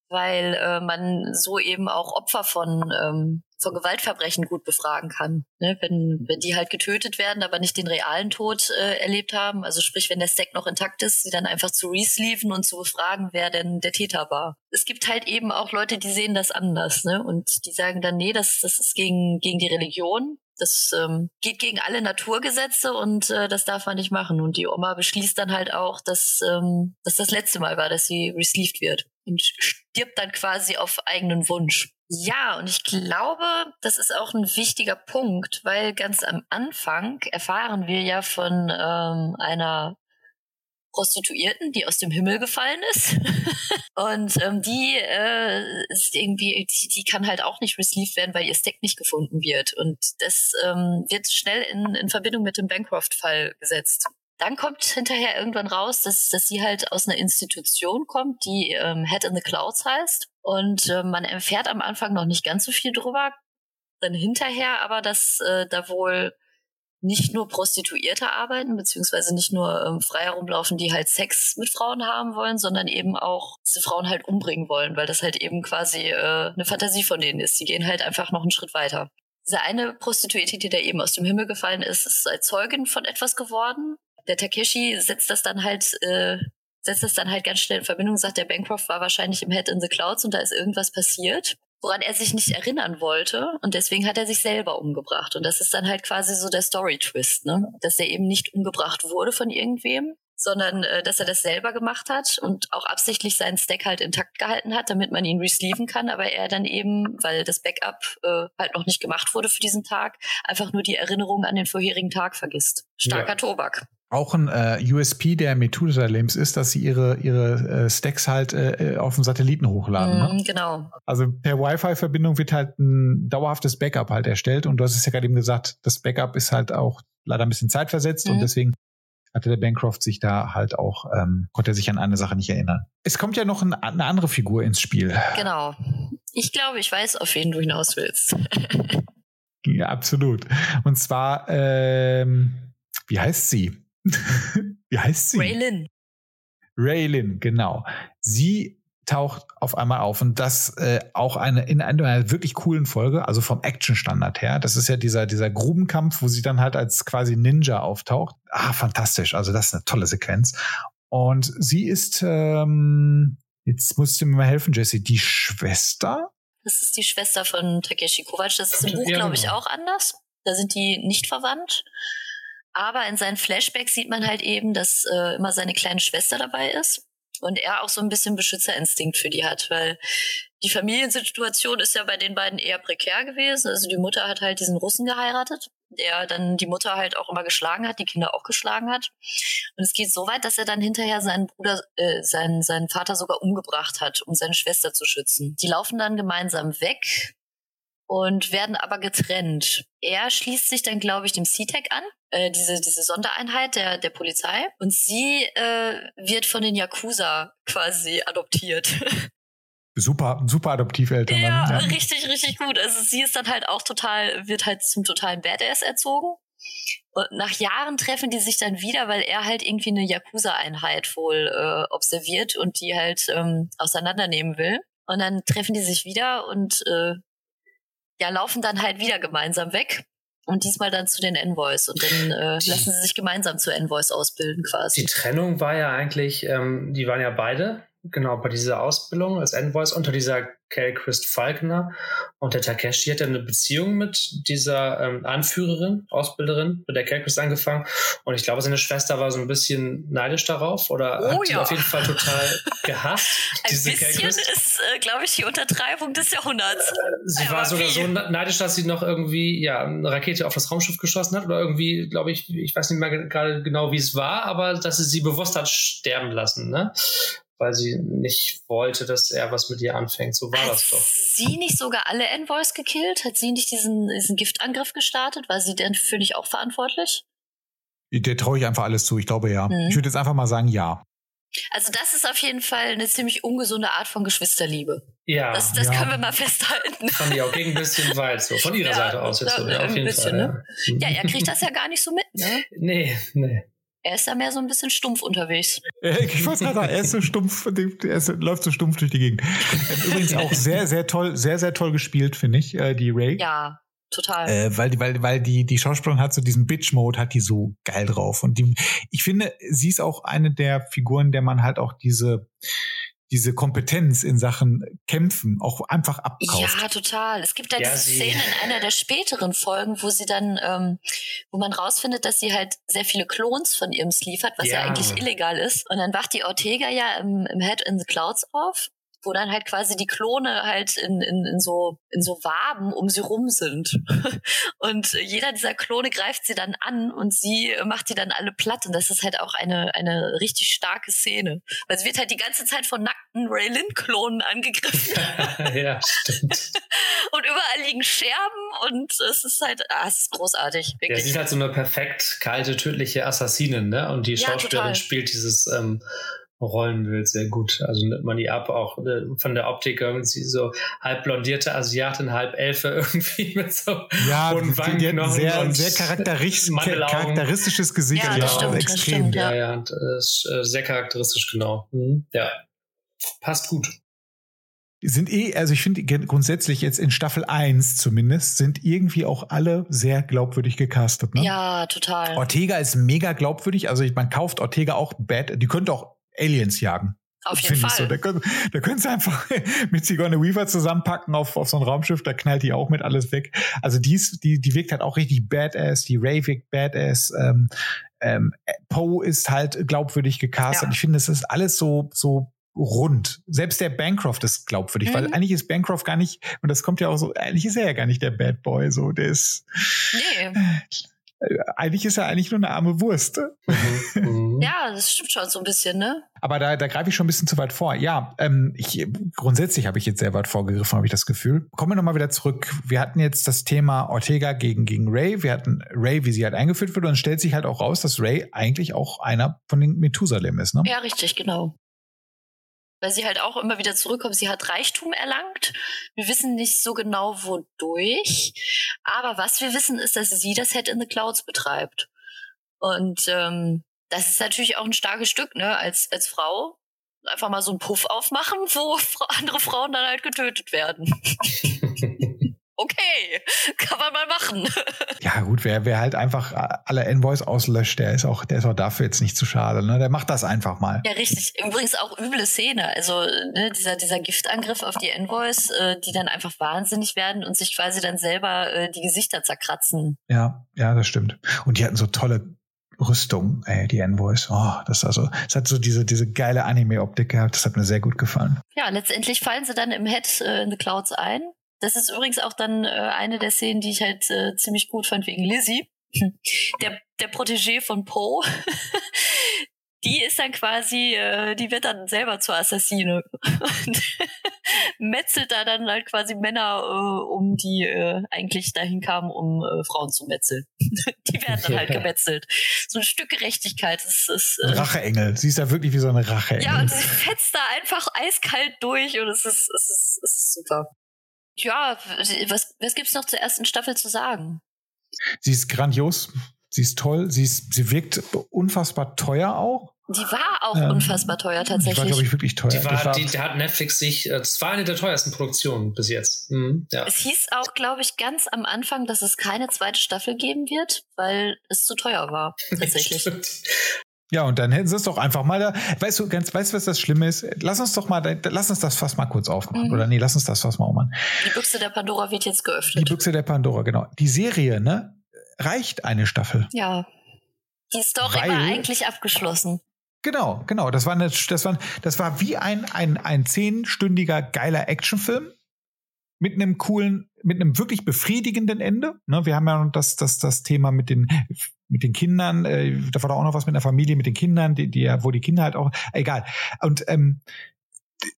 weil äh, man so eben auch Opfer von, ähm, von Gewaltverbrechen gut befragen kann. Ne? Wenn, wenn die halt getötet werden, aber nicht den realen Tod äh, erlebt haben, also sprich, wenn der Stack noch intakt ist, sie dann einfach zu resleeven und zu befragen, wer denn der Täter war. Es gibt halt eben auch Leute, die sehen das anders, ne? Und die sagen dann, nee, das, das ist gegen, gegen die Religion. Das ähm, geht gegen alle Naturgesetze und äh, das darf man nicht machen. Und die Oma beschließt dann halt auch, dass, ähm, dass das letzte Mal war, dass sie resleeved wird und stirbt dann quasi auf eigenen Wunsch. Ja, und ich glaube, das ist auch ein wichtiger Punkt, weil ganz am Anfang erfahren wir ja von ähm, einer Prostituierten, die aus dem Himmel gefallen ist. und ähm, die äh, ist irgendwie, die, die kann halt auch nicht received werden, weil ihr Stack nicht gefunden wird. Und das ähm, wird schnell in, in Verbindung mit dem Bancroft-Fall gesetzt. Dann kommt hinterher irgendwann raus, dass, dass sie halt aus einer Institution kommt, die ähm, Head in the Clouds heißt. Und äh, man erfährt am Anfang noch nicht ganz so viel drüber. Dann hinterher aber, dass äh, da wohl nicht nur Prostituierte arbeiten, beziehungsweise nicht nur ähm, frei herumlaufen, die halt Sex mit Frauen haben wollen, sondern eben auch diese Frauen halt umbringen wollen, weil das halt eben quasi äh, eine Fantasie von denen ist. Die gehen halt einfach noch einen Schritt weiter. Diese eine Prostituierte, die da eben aus dem Himmel gefallen ist, ist als Zeugin von etwas geworden der Takeshi setzt das dann halt, äh, setzt das dann halt ganz schnell in Verbindung, sagt, der Bancroft war wahrscheinlich im Head in the Clouds und da ist irgendwas passiert, woran er sich nicht erinnern wollte und deswegen hat er sich selber umgebracht. Und das ist dann halt quasi so der Story-Twist, ne? Dass er eben nicht umgebracht wurde von irgendwem, sondern äh, dass er das selber gemacht hat und auch absichtlich seinen Stack halt intakt gehalten hat, damit man ihn receiven kann, aber er dann eben, weil das Backup äh, halt noch nicht gemacht wurde für diesen Tag, einfach nur die Erinnerung an den vorherigen Tag vergisst. Starker ja. Tobak. Auch ein äh, USP der Methusalems ist, dass sie ihre, ihre äh, Stacks halt äh, auf dem Satelliten hochladen. Mm, ne? Mhm, genau. Also per Wi-Fi-Verbindung wird halt ein dauerhaftes Backup halt erstellt. Und du hast es ja gerade eben gesagt, das Backup ist halt auch leider ein bisschen zeitversetzt mm. und mhm. deswegen hatte der Bancroft sich da halt auch, ähm, konnte er sich an eine Sache nicht erinnern. Es kommt ja noch ein, eine andere Figur ins Spiel. Genau. Ich glaube, ich weiß, auf wen du hinaus willst. ja, absolut. Und zwar, ähm, wie heißt sie? Wie heißt sie? Raylin. Raylin, genau. Sie taucht auf einmal auf und das äh, auch eine in einer wirklich coolen Folge, also vom Action-Standard her. Das ist ja dieser dieser Grubenkampf, wo sie dann halt als quasi Ninja auftaucht. Ah, fantastisch. Also das ist eine tolle Sequenz. Und sie ist ähm, jetzt musst du mir mal helfen, Jesse, die Schwester. Das ist die Schwester von Takeshi Kovacs. Das ist im Buch, glaube ich, genau. auch anders. Da sind die nicht verwandt. Aber in seinen Flashbacks sieht man halt eben, dass äh, immer seine kleine Schwester dabei ist und er auch so ein bisschen Beschützerinstinkt für die hat, weil die Familiensituation ist ja bei den beiden eher prekär gewesen. Also die Mutter hat halt diesen Russen geheiratet, der dann die Mutter halt auch immer geschlagen hat, die Kinder auch geschlagen hat. Und es geht so weit, dass er dann hinterher seinen Bruder, äh, seinen, seinen Vater sogar umgebracht hat, um seine Schwester zu schützen. Die laufen dann gemeinsam weg und werden aber getrennt. Er schließt sich dann, glaube ich, dem C-Tech an, äh, diese, diese Sondereinheit der, der Polizei. Und sie äh, wird von den Yakuza quasi adoptiert. Super, super Adoptiveltern. Ja, ja, richtig, richtig gut. Also sie ist dann halt auch total, wird halt zum totalen Badass erzogen. Und nach Jahren treffen die sich dann wieder, weil er halt irgendwie eine Yakuza-Einheit wohl äh, observiert und die halt ähm, auseinandernehmen will. Und dann treffen die sich wieder und äh, ja, laufen dann halt wieder gemeinsam weg. Und diesmal dann zu den Envoys. Und dann äh, lassen sie sich gemeinsam zu Envoys ausbilden quasi. Die Trennung war ja eigentlich, ähm, die waren ja beide genau, bei dieser Ausbildung als Envoys unter dieser Kay Christ Falconer. Und der Takeshi hat ja eine Beziehung mit dieser ähm, Anführerin, Ausbilderin, mit der Kay Christ angefangen. Und ich glaube, seine Schwester war so ein bisschen neidisch darauf oder oh, hat ja. auf jeden Fall total gehasst. ein bisschen ist, äh, glaube ich, die Untertreibung des Jahrhunderts. Sie ja, war sogar wie? so neidisch, dass sie noch irgendwie ja, eine Rakete auf das Raumschiff geschossen hat oder irgendwie, glaube ich, ich weiß nicht mehr gerade genau, wie es war, aber dass sie sie bewusst hat sterben lassen. Ne? Weil sie nicht wollte, dass er was mit ihr anfängt. So war Hat das doch. sie nicht sogar alle Envoys gekillt? Hat sie nicht diesen, diesen Giftangriff gestartet? War sie denn für dich auch verantwortlich? Der traue ich einfach alles zu. Ich glaube ja. Mhm. Ich würde jetzt einfach mal sagen ja. Also das ist auf jeden Fall eine ziemlich ungesunde Art von Geschwisterliebe. Ja. Das, das ja. können wir mal festhalten. Fand ich auch gegen ein bisschen weit so. Von ihrer ja, Seite aus jetzt so. Ja, auf jeden bisschen, Fall. Ne? Ja. ja, er kriegt das ja gar nicht so mit, ne? Nee, nee. Er ist da mehr so ein bisschen stumpf unterwegs. Ich wollte gerade sagen, er ist so stumpf, er ist, läuft so stumpf durch die Gegend. Übrigens auch sehr, sehr toll, sehr, sehr toll gespielt, finde ich, äh, die Ray. Ja, total. Äh, weil, weil, weil die, die Schauspielerin hat so diesen Bitch-Mode, hat die so geil drauf. Und die, ich finde, sie ist auch eine der Figuren, der man halt auch diese, diese Kompetenz in Sachen Kämpfen auch einfach abkauft. Ja, total. Es gibt da ja, diese Szene in einer der späteren Folgen, wo sie dann, ähm, wo man rausfindet, dass sie halt sehr viele Klons von ihrem Sleeve hat, was ja, ja eigentlich illegal ist. Und dann wacht die Ortega ja im, im Head in the Clouds auf wo dann halt quasi die Klone halt in, in, in so in so Waben um sie rum sind. Und jeder dieser Klone greift sie dann an und sie macht die dann alle platt. Und das ist halt auch eine, eine richtig starke Szene. Weil sie wird halt die ganze Zeit von nackten Raylin-Klonen angegriffen. ja, stimmt. und überall liegen Scherben und es ist halt, ah, es ist großartig. Wirklich. Ja, sie ist halt so eine perfekt kalte, tödliche Assassinin, ne? Und die Schauspielerin ja, spielt dieses ähm, Rollenbild sehr gut. Also nimmt man die ab, auch äh, von der Optik irgendwie so halb blondierte Asiatin, halb Elfe irgendwie mit so ja, und sehr, sehr charakteristisch, charakteristisches Gesicht. Ja, das stimmt, extrem. Das stimmt, ja, ja, ja ist, äh, sehr charakteristisch, genau. Mhm. Ja, passt gut. Sind eh, also ich finde grundsätzlich jetzt in Staffel 1 zumindest, sind irgendwie auch alle sehr glaubwürdig gecastet. Ne? Ja, total. Ortega ist mega glaubwürdig, also man kauft Ortega auch bad, die könnte auch Aliens jagen. Auf jeden Fall. So. Da, können, da können sie einfach mit Sigourney Weaver zusammenpacken auf, auf so ein Raumschiff, da knallt die auch mit alles weg. Also die, ist, die, die wirkt halt auch richtig badass, die Ray wirkt badass, ähm, ähm, Poe ist halt glaubwürdig gecastet. Ja. Ich finde, es ist alles so, so rund. Selbst der Bancroft ist glaubwürdig, mhm. weil eigentlich ist Bancroft gar nicht, und das kommt ja auch so, eigentlich ist er ja gar nicht der Bad Boy, so, der ist. Nee eigentlich ist er eigentlich nur eine arme Wurst. Mhm. ja, das stimmt schon so ein bisschen, ne? Aber da, da greife ich schon ein bisschen zu weit vor. Ja, ähm, ich, grundsätzlich habe ich jetzt sehr weit vorgegriffen, habe ich das Gefühl. Kommen wir nochmal wieder zurück. Wir hatten jetzt das Thema Ortega gegen, gegen Ray. Wir hatten Ray, wie sie halt eingeführt wird. Und es stellt sich halt auch raus, dass Ray eigentlich auch einer von den Methusalem ist, ne? Ja, richtig, genau weil sie halt auch immer wieder zurückkommt. Sie hat Reichtum erlangt. Wir wissen nicht so genau, wodurch. Aber was wir wissen, ist, dass sie das Head in the Clouds betreibt. Und ähm, das ist natürlich auch ein starkes Stück, ne, als, als Frau. Einfach mal so einen Puff aufmachen, wo andere Frauen dann halt getötet werden. okay, kann man mal machen. ja, gut, wer, wer halt einfach alle Envoys auslöscht, der ist auch, der ist auch dafür jetzt nicht zu schade, ne? Der macht das einfach mal. Ja, richtig. Übrigens auch üble Szene. Also, ne, dieser, dieser Giftangriff auf die Envoys, äh, die dann einfach wahnsinnig werden und sich quasi dann selber äh, die Gesichter zerkratzen. Ja, ja, das stimmt. Und die hatten so tolle Rüstung, ey, die Envoys. Oh, das also, es hat so diese, diese geile Anime-Optik gehabt. Das hat mir sehr gut gefallen. Ja, letztendlich fallen sie dann im Head äh, in the Clouds ein. Das ist übrigens auch dann äh, eine der Szenen, die ich halt äh, ziemlich gut fand wegen Lizzie. Der, der Protégé von Poe, die ist dann quasi, äh, die wird dann selber zur Assassine und metzelt da dann halt quasi Männer äh, um, die äh, eigentlich dahin kamen, um äh, Frauen zu metzeln. die werden dann halt gemetzelt. So ein Stück Gerechtigkeit. Das ist, äh, Racheengel. Sie ist ja wirklich wie so eine Racheengel. Ja, und sie fetzt da einfach eiskalt durch und es ist, es ist, es ist super. Ja, was, was gibt's noch zur ersten Staffel zu sagen? Sie ist grandios. Sie ist toll. Sie, ist, sie wirkt unfassbar teuer auch. Die war auch ähm, unfassbar teuer tatsächlich. Die war, glaube ich, wirklich teuer. Die, war, die, die, hat Netflix sich, äh, das war eine der teuersten Produktionen bis jetzt. Mhm, ja. Es hieß auch, glaube ich, ganz am Anfang, dass es keine zweite Staffel geben wird, weil es zu teuer war, tatsächlich. Ja, und dann hätten sie es doch einfach mal da. Weißt du, ganz, weißt du, was das Schlimme ist? Lass uns doch mal, lass uns das Fass mal kurz aufmachen. Mhm. Oder nee, lass uns das Fass mal aufmachen. Die Büchse der Pandora wird jetzt geöffnet. Die Büchse der Pandora, genau. Die Serie, ne? Reicht eine Staffel. Ja. Die Story Weil, war eigentlich abgeschlossen. Genau, genau. Das war eine, das war, das war wie ein, ein, ein zehnstündiger geiler Actionfilm mit einem coolen, mit einem wirklich befriedigenden Ende. Ne, wir haben ja das, das, das Thema mit den, mit den Kindern, äh, da war da auch noch was mit der Familie, mit den Kindern, die, die wo die Kinder halt auch, egal. Und ähm,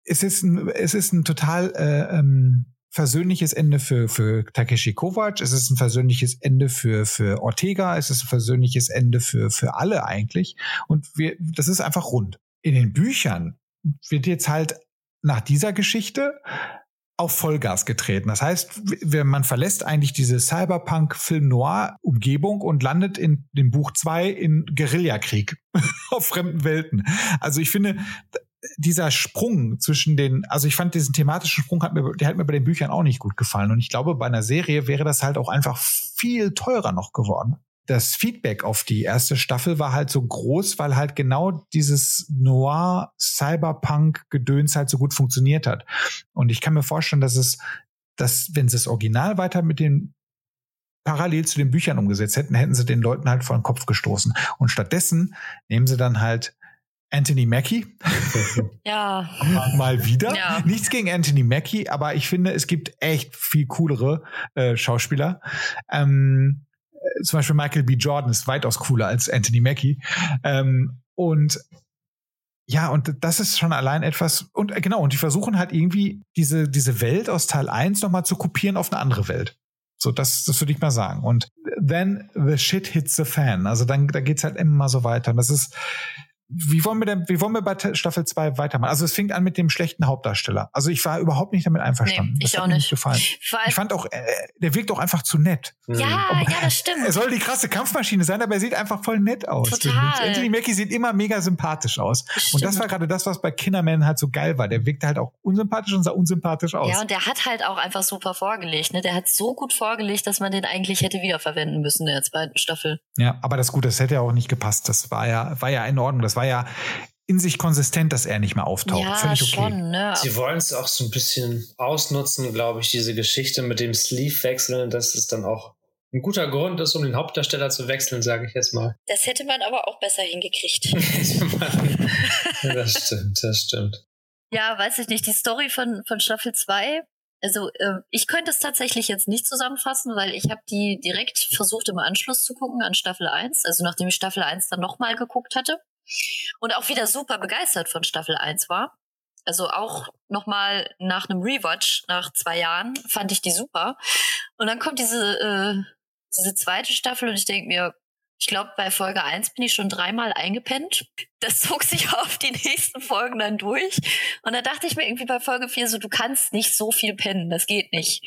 es ist ein, es ist ein total äh, ähm, versöhnliches Ende für, für Takeshi Kovac, es ist ein versöhnliches Ende für, für Ortega, es ist ein versöhnliches Ende für, für alle eigentlich. Und wir, das ist einfach rund. In den Büchern wird jetzt halt nach dieser Geschichte auf Vollgas getreten. Das heißt, man verlässt eigentlich diese Cyberpunk-Film-Noir-Umgebung und landet in dem Buch 2 in Guerillakrieg auf fremden Welten. Also ich finde, dieser Sprung zwischen den, also ich fand diesen thematischen Sprung hat mir, der hat mir bei den Büchern auch nicht gut gefallen. Und ich glaube, bei einer Serie wäre das halt auch einfach viel teurer noch geworden. Das Feedback auf die erste Staffel war halt so groß, weil halt genau dieses Noir Cyberpunk Gedöns halt so gut funktioniert hat. Und ich kann mir vorstellen, dass es, dass wenn sie das Original weiter mit den parallel zu den Büchern umgesetzt hätten, hätten sie den Leuten halt vor den Kopf gestoßen. Und stattdessen nehmen sie dann halt Anthony Mackie. Ja. Mal wieder. Ja. Nichts gegen Anthony Mackie, aber ich finde, es gibt echt viel coolere äh, Schauspieler. Ähm, äh, zum Beispiel Michael B. Jordan ist weitaus cooler als Anthony Mackie. Ähm, und ja, und das ist schon allein etwas, und äh, genau, und die versuchen halt irgendwie diese, diese Welt aus Teil 1 nochmal zu kopieren auf eine andere Welt. So, das, das würde ich mal sagen. Und then the shit hits the fan. Also dann, da geht's halt immer so weiter. Und das ist, wie wollen wir denn, wie wollen wir bei Staffel 2 weitermachen? Also es fängt an mit dem schlechten Hauptdarsteller. Also ich war überhaupt nicht damit einverstanden. Nee, ich das auch nicht. gefallen. Ich fand auch, äh, der wirkt auch einfach zu nett. Ja, Aber, ja, das stimmt. Er soll die krasse Kampfmaschine sein, aber er sieht einfach voll nett aus. Total. Anthony Mackie sieht immer mega sympathisch aus. Das und das war gerade das, was bei Kinderman halt so geil war. Der wirkte halt auch unsympathisch und sah unsympathisch aus. Ja, und der hat halt auch einfach super vorgelegt. Ne? Der hat so gut vorgelegt, dass man den eigentlich hätte wiederverwenden müssen in der zweiten Staffel. Ja, aber das Gute, das hätte ja auch nicht gepasst. Das war ja, war ja in Ordnung. Das war ja in sich konsistent, dass er nicht mehr auftaucht. Ja, Völlig okay. Schon, ne? Sie wollen es auch so ein bisschen ausnutzen, glaube ich, diese Geschichte mit dem Sleeve wechseln, dass es dann auch ein guter Grund ist, um den Hauptdarsteller zu wechseln, sage ich jetzt mal. Das hätte man aber auch besser hingekriegt. das stimmt, das stimmt. Ja, weiß ich nicht. Die Story von, von Staffel 2, also äh, ich könnte es tatsächlich jetzt nicht zusammenfassen, weil ich habe die direkt versucht im Anschluss zu gucken an Staffel 1, also nachdem ich Staffel 1 dann nochmal geguckt hatte und auch wieder super begeistert von Staffel 1 war. Also auch nochmal nach einem Rewatch nach zwei Jahren fand ich die super. Und dann kommt diese, äh, diese zweite Staffel und ich denke mir, ich glaube, bei Folge 1 bin ich schon dreimal eingepennt. Das zog sich auf die nächsten Folgen dann durch. Und da dachte ich mir irgendwie bei Folge 4 so, du kannst nicht so viel pennen, das geht nicht.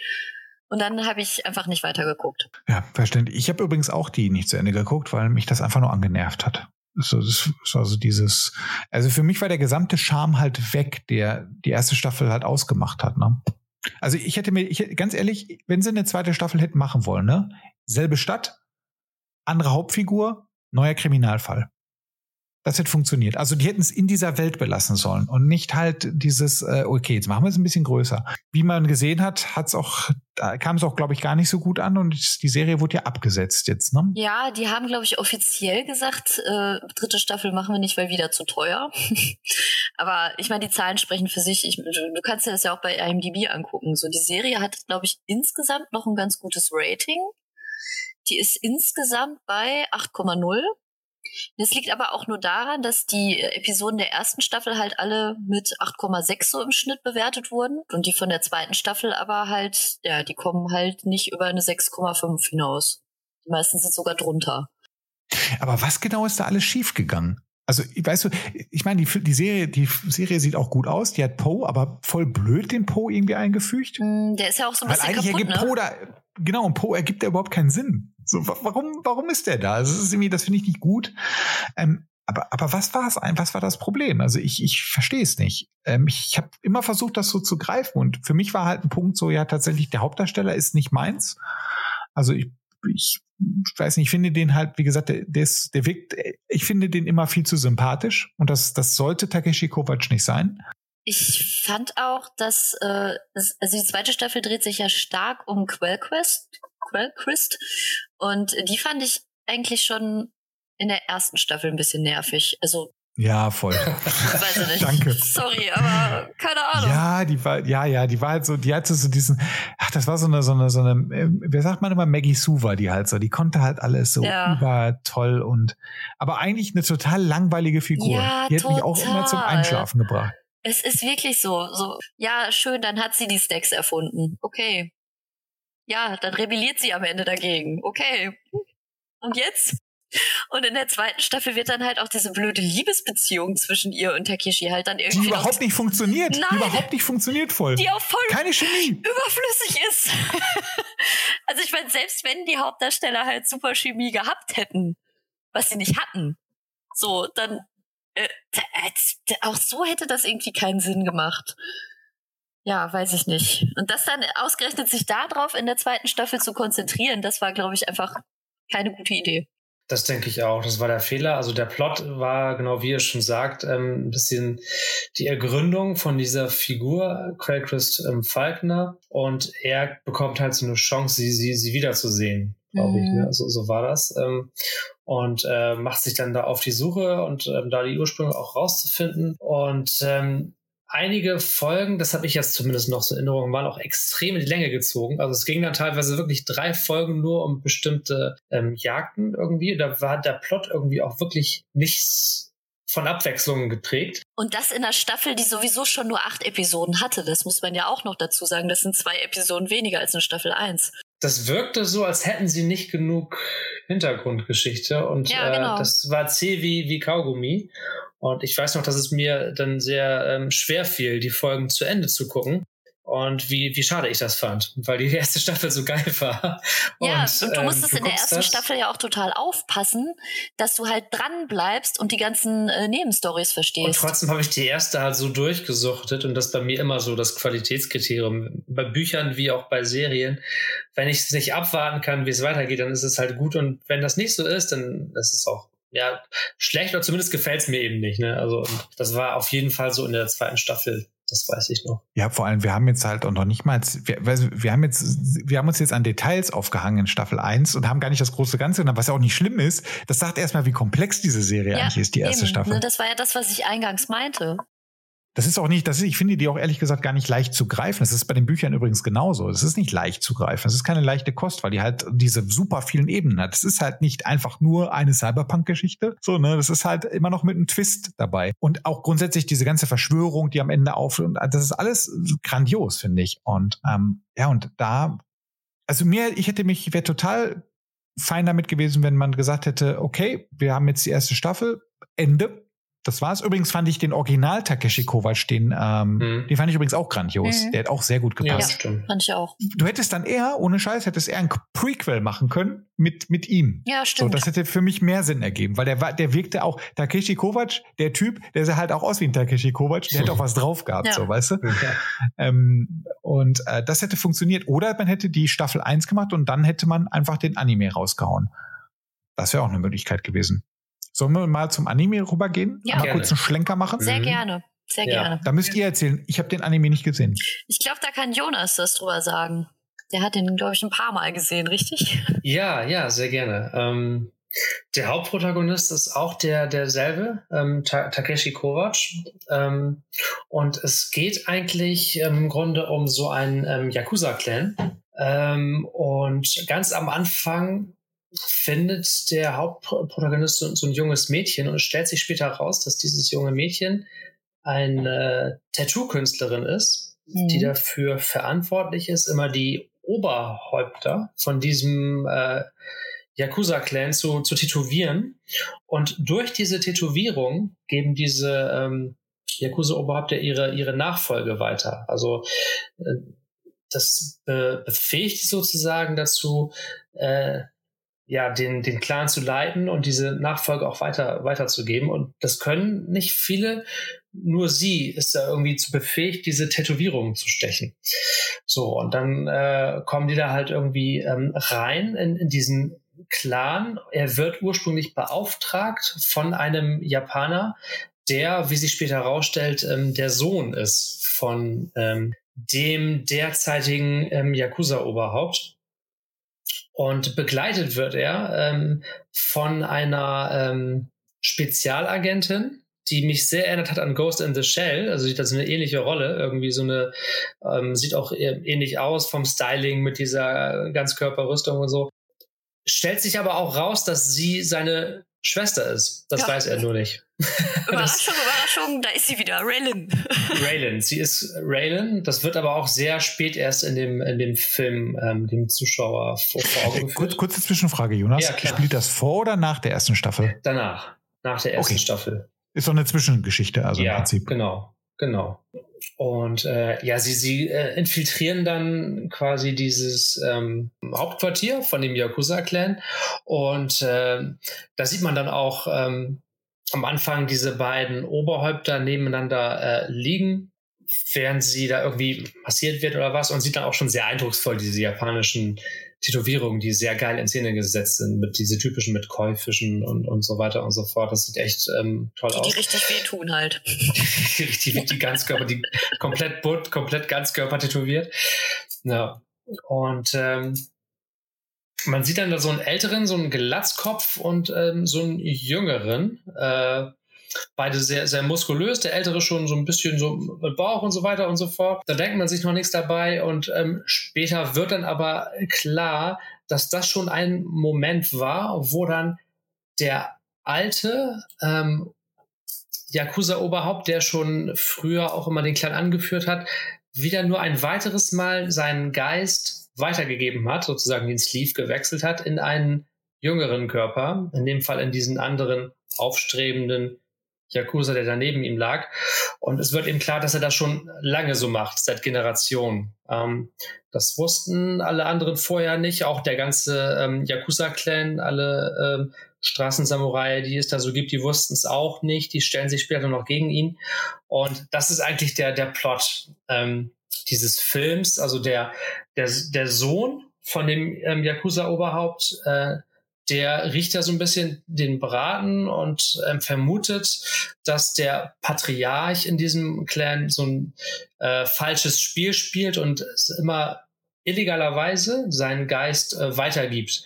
Und dann habe ich einfach nicht weitergeguckt. Ja, verständlich. Ich habe übrigens auch die nicht zu Ende geguckt, weil mich das einfach nur angenervt hat. So, das ist also dieses, also für mich war der gesamte Charme halt weg, der die erste Staffel halt ausgemacht hat. Ne? Also ich hätte mir, ich, ganz ehrlich, wenn sie eine zweite Staffel hätten machen wollen, ne, selbe Stadt, andere Hauptfigur, neuer Kriminalfall. Das hätte funktioniert. Also die hätten es in dieser Welt belassen sollen und nicht halt dieses, äh, okay, jetzt machen wir es ein bisschen größer. Wie man gesehen hat, hat's auch, kam es auch, glaube ich, gar nicht so gut an und die Serie wurde ja abgesetzt jetzt, ne? Ja, die haben, glaube ich, offiziell gesagt, äh, dritte Staffel machen wir nicht, weil wieder zu teuer. Aber ich meine, die Zahlen sprechen für sich. Ich, du, du kannst dir das ja auch bei IMDb angucken. So, die Serie hat, glaube ich, insgesamt noch ein ganz gutes Rating. Die ist insgesamt bei 8,0 Das liegt aber auch nur daran, dass die Episoden der ersten Staffel halt alle mit 8,6 so im Schnitt bewertet wurden und die von der zweiten Staffel aber halt, ja, die kommen halt nicht über eine 6,5 hinaus. Die meisten sind sogar drunter. Aber was genau ist da alles schiefgegangen? Also, weißt du, ich meine, die, die, Serie, die Serie sieht auch gut aus. Die hat Poe, aber voll blöd den Poe irgendwie eingefügt. Mm, der ist ja auch so ein bisschen Weil eigentlich kaputt, ergibt ne? Poe da, genau, und Poe ergibt da überhaupt keinen Sinn. So, warum, warum ist der da? Also, das ist irgendwie, das finde ich nicht gut. Ähm, aber, aber was war es? Was war das Problem? Also ich, ich verstehe es nicht. Ähm, ich habe immer versucht, das so zu greifen. Und für mich war halt ein Punkt so, ja, tatsächlich, der Hauptdarsteller ist nicht meins. Also ich, ich weiß nicht, ich finde den halt, wie gesagt, der, der, ist, der wirkt, ich finde den immer viel zu sympathisch. Und das, das sollte Takeshi Kovac nicht sein. Ich fand auch, dass, äh, also die zweite Staffel dreht sich ja stark um Quellquest, Quellquist. Und die fand ich eigentlich schon in der ersten Staffel ein bisschen nervig. Also ja, voll. Weiß ich nicht. Danke. Sorry, aber keine Ahnung. Ja, die war, ja, ja, die war halt so, die hatte so diesen, ach, das war so eine, so eine, so eine, wer sagt man immer, Maggie Sue war die halt so, die konnte halt alles so Ja. über toll und, aber eigentlich eine total langweilige Figur. Ja, die hat mich auch immer zum total. Einschlafen gebracht. Es ist wirklich so, so, ja, schön, dann hat sie die Stacks erfunden. Okay. Ja, dann rebelliert sie am Ende dagegen. Okay. Und jetzt? Und in der zweiten Staffel wird dann halt auch diese blöde Liebesbeziehung zwischen ihr und Takeshi halt dann Die irgendwie noch, überhaupt nicht funktioniert. Nein. Die überhaupt nicht funktioniert voll. die auch voll Keine Chemie. überflüssig ist. also ich meine, selbst wenn die Hauptdarsteller halt super Chemie gehabt hätten, was sie nicht hatten, so, dann äh, äh, auch so hätte das irgendwie keinen Sinn gemacht. Ja, weiß ich nicht. Und das dann ausgerechnet sich darauf in der zweiten Staffel zu konzentrieren, das war, glaube ich, einfach keine gute Idee. Das denke ich auch. Das war der Fehler. Also der Plot war, genau wie ihr schon sagt, ähm, ein bisschen die Ergründung von dieser Figur, Craigchrist ähm, Falkner. Und er bekommt halt so eine Chance, sie, sie, sie wiederzusehen, glaube ich. Mhm. Ne? So, so war das. Ähm, und äh, macht sich dann da auf die Suche und ähm, da die Ursprünge auch rauszufinden. Und ähm, einige Folgen, das habe ich jetzt zumindest noch so in Erinnerung, waren auch extrem in die Länge gezogen. Also es ging dann teilweise wirklich drei Folgen nur um bestimmte ähm, Jagden irgendwie. Da war der Plot irgendwie auch wirklich nichts von Abwechslungen geprägt. Und das in einer Staffel, die sowieso schon nur acht Episoden hatte. Das muss man ja auch noch dazu sagen. Das sind zwei Episoden weniger als in Staffel 1. Das wirkte so, als hätten sie nicht genug Hintergrundgeschichte und Ja, genau. äh, das war zäh wie, wie Kaugummi. Und ich weiß noch, dass es mir dann sehr ähm, schwer fiel, die Folgen zu Ende zu gucken. Und wie, wie schade ich das fand, weil die erste Staffel so geil war. Ja, und, und du ähm, musstest in der ersten das. Staffel ja auch total aufpassen, dass du halt dran bleibst und die ganzen äh, Nebenstories Und verstehst. trotzdem habe ich die erste halt so durchgesuchtet und das ist bei mir immer so das Qualitätskriterium. Bei Büchern wie auch bei Serien. Wenn ich es nicht abwarten kann, wie es weitergeht, dann ist es halt gut. Und wenn das nicht so ist, dann ist es auch ja schlecht oder zumindest gefällt es mir eben nicht. Ne? Also und das war auf jeden Fall so in der zweiten Staffel. Das weiß ich noch. Ja, vor allem, wir haben jetzt halt auch noch nicht mal, wir, wir haben jetzt, wir haben uns jetzt an Details aufgehangen in Staffel 1 und haben gar nicht das große Ganze genommen, was ja auch nicht schlimm ist. Das sagt erstmal, wie komplex diese Serie eigentlich ist, die erste eben, Staffel. Ne, das war ja das, was ich eingangs meinte. Das ist auch nicht, das ist, ich finde die auch ehrlich gesagt gar nicht leicht zu greifen. Das ist bei den Büchern übrigens genauso. Das ist nicht leicht zu greifen. Das ist keine leichte Kost, weil die halt diese super vielen Ebenen hat. Das ist halt nicht einfach nur eine Cyberpunk-Geschichte. So, ne, das ist halt immer noch mit einem Twist dabei. Und auch grundsätzlich diese ganze Verschwörung, die am Ende auf, das ist alles grandios, finde ich. Und, ähm, ja, und da, also mir, ich hätte mich, ich wäre total fein damit gewesen, wenn man gesagt hätte, okay, wir haben jetzt die erste Staffel, Ende. Das war's. Übrigens fand ich den Original Takeshi Kovacs, den, ähm, Mhm. den fand ich übrigens auch grandios. Mhm. Der hat auch sehr gut Ja, gepasst. stimmt. Fand ich auch. Du hättest dann eher, ohne Scheiß, hättest eher ein Prequel machen können mit, mit ihm. Ja, So, stimmt. das hätte für mich mehr Sinn ergeben, weil der war, der wirkte auch, Takeshi Kovac, der Typ, der sah halt auch aus wie ein Takeshi Kovac, der hätte auch was drauf gehabt, Ja. so, weißt du? Ja. Ähm, und äh, das hätte funktioniert. Oder man hätte die Staffel 1 gemacht und dann hätte man einfach den Anime rausgehauen. Das wäre auch eine Möglichkeit gewesen. Sollen wir mal zum Anime rübergehen? Ja. mal Gerne. kurz einen Schlenker machen? Sehr Mhm. gerne. Sehr Ja. gerne. Da müsst ihr erzählen. Ich habe den Anime nicht gesehen. Ich glaube, da kann Jonas das drüber sagen. Der hat den, glaube ich, ein paar Mal gesehen, richtig? Ja, ja, sehr gerne. Ähm, der Hauptprotagonist ist auch der derselbe, ähm, Ta Takeshi Kovac. Ähm, und es geht eigentlich im Grunde um so einen ähm, Yakuza-Clan. Ähm, und ganz am Anfang findet der Hauptprotagonist so, so, ein junges Mädchen und es stellt sich später raus, dass dieses junge Mädchen eine Tattoo-Künstlerin ist, mhm. die dafür verantwortlich ist, immer die Oberhäupter von diesem äh, Yakuza-Clan zu, zu tätowieren. Und durch diese Tätowierung geben diese ähm, Yakuza-Oberhäupter ihre, ihre Nachfolge weiter. Also äh, das be befähigt sozusagen dazu, äh, ja, den, den Clan zu leiten und diese Nachfolge auch weiter, weiterzugeben. Und das können nicht viele, nur sie ist da irgendwie zu befähigt, diese Tätowierungen zu stechen. So, und dann äh, kommen die da halt irgendwie ähm, rein in, in diesen Clan. Er wird ursprünglich beauftragt von einem Japaner, der, wie sich später herausstellt, ähm, der Sohn ist von ähm, dem derzeitigen ähm, Yakuza-Oberhaupt. Und begleitet wird er ähm, von einer ähm, Spezialagentin, die mich sehr erinnert hat an Ghost in the Shell. Also sieht das eine ähnliche Rolle, irgendwie so eine, ähm, sieht auch ähnlich aus vom Styling mit dieser Ganzkörperrüstung und so. Stellt sich aber auch raus, dass sie seine Schwester ist. Das ja. weiß er nur nicht. Überraschung, Überraschung, da ist sie wieder, Raylan. Raylan, sie ist Raylan. Das wird aber auch sehr spät erst in dem, in dem Film ähm, dem Zuschauer vor, vor Augen geführt. Kurz, kurze Zwischenfrage, Jonas. Ja, Spielt das vor oder nach der ersten Staffel? Danach, nach der ersten okay. Staffel. Ist doch eine Zwischengeschichte, also ja, im Prinzip. Genau, genau. Und äh, ja, sie, sie äh, infiltrieren dann quasi dieses ähm, Hauptquartier von dem Yakuza-Clan. Und äh, da sieht man dann auch ähm, am Anfang diese beiden Oberhäupter nebeneinander äh, liegen, während sie da irgendwie passiert wird oder was. Und sieht dann auch schon sehr eindrucksvoll diese japanischen Tätowierungen, die sehr geil in Szene gesetzt sind, mit diese typischen mit Käufischen und, und so weiter und so fort. Das sieht echt ähm, toll die, aus. Die richtig wehtun halt. die richtig, die Ganzkörper, die komplett bunt, komplett Ganzkörper tätowiert. Ja. Und ähm, man sieht dann da so einen älteren, so einen Glatzkopf und ähm, so einen jüngeren. Äh, beide sehr, sehr muskulös, der ältere schon so ein bisschen so mit Bauch und so weiter und so fort. Da denkt man sich noch nichts dabei und ähm, später wird dann aber klar, dass das schon ein Moment war, wo dann der alte ähm, Yakuza-Oberhaupt, der schon früher auch immer den Clan angeführt hat, wieder nur ein weiteres Mal seinen Geist weitergegeben hat, sozusagen den Sleeve gewechselt hat in einen jüngeren Körper, in dem Fall in diesen anderen aufstrebenden Yakuza, der daneben ihm lag. Und es wird ihm klar, dass er das schon lange so macht, seit Generationen. Ähm, das wussten alle anderen vorher nicht, auch der ganze ähm, Yakuza-Clan, alle ähm, Straßensamurai, die es da so gibt, die wussten es auch nicht. Die stellen sich später noch gegen ihn. Und das ist eigentlich der, der Plot ähm, dieses Films. Also der, der, der Sohn von dem ähm, Yakuza-Oberhaupt, äh, der riecht ja so ein bisschen den Braten und ähm, vermutet, dass der Patriarch in diesem Clan so ein äh, falsches Spiel spielt und es immer illegalerweise seinen Geist äh, weitergibt,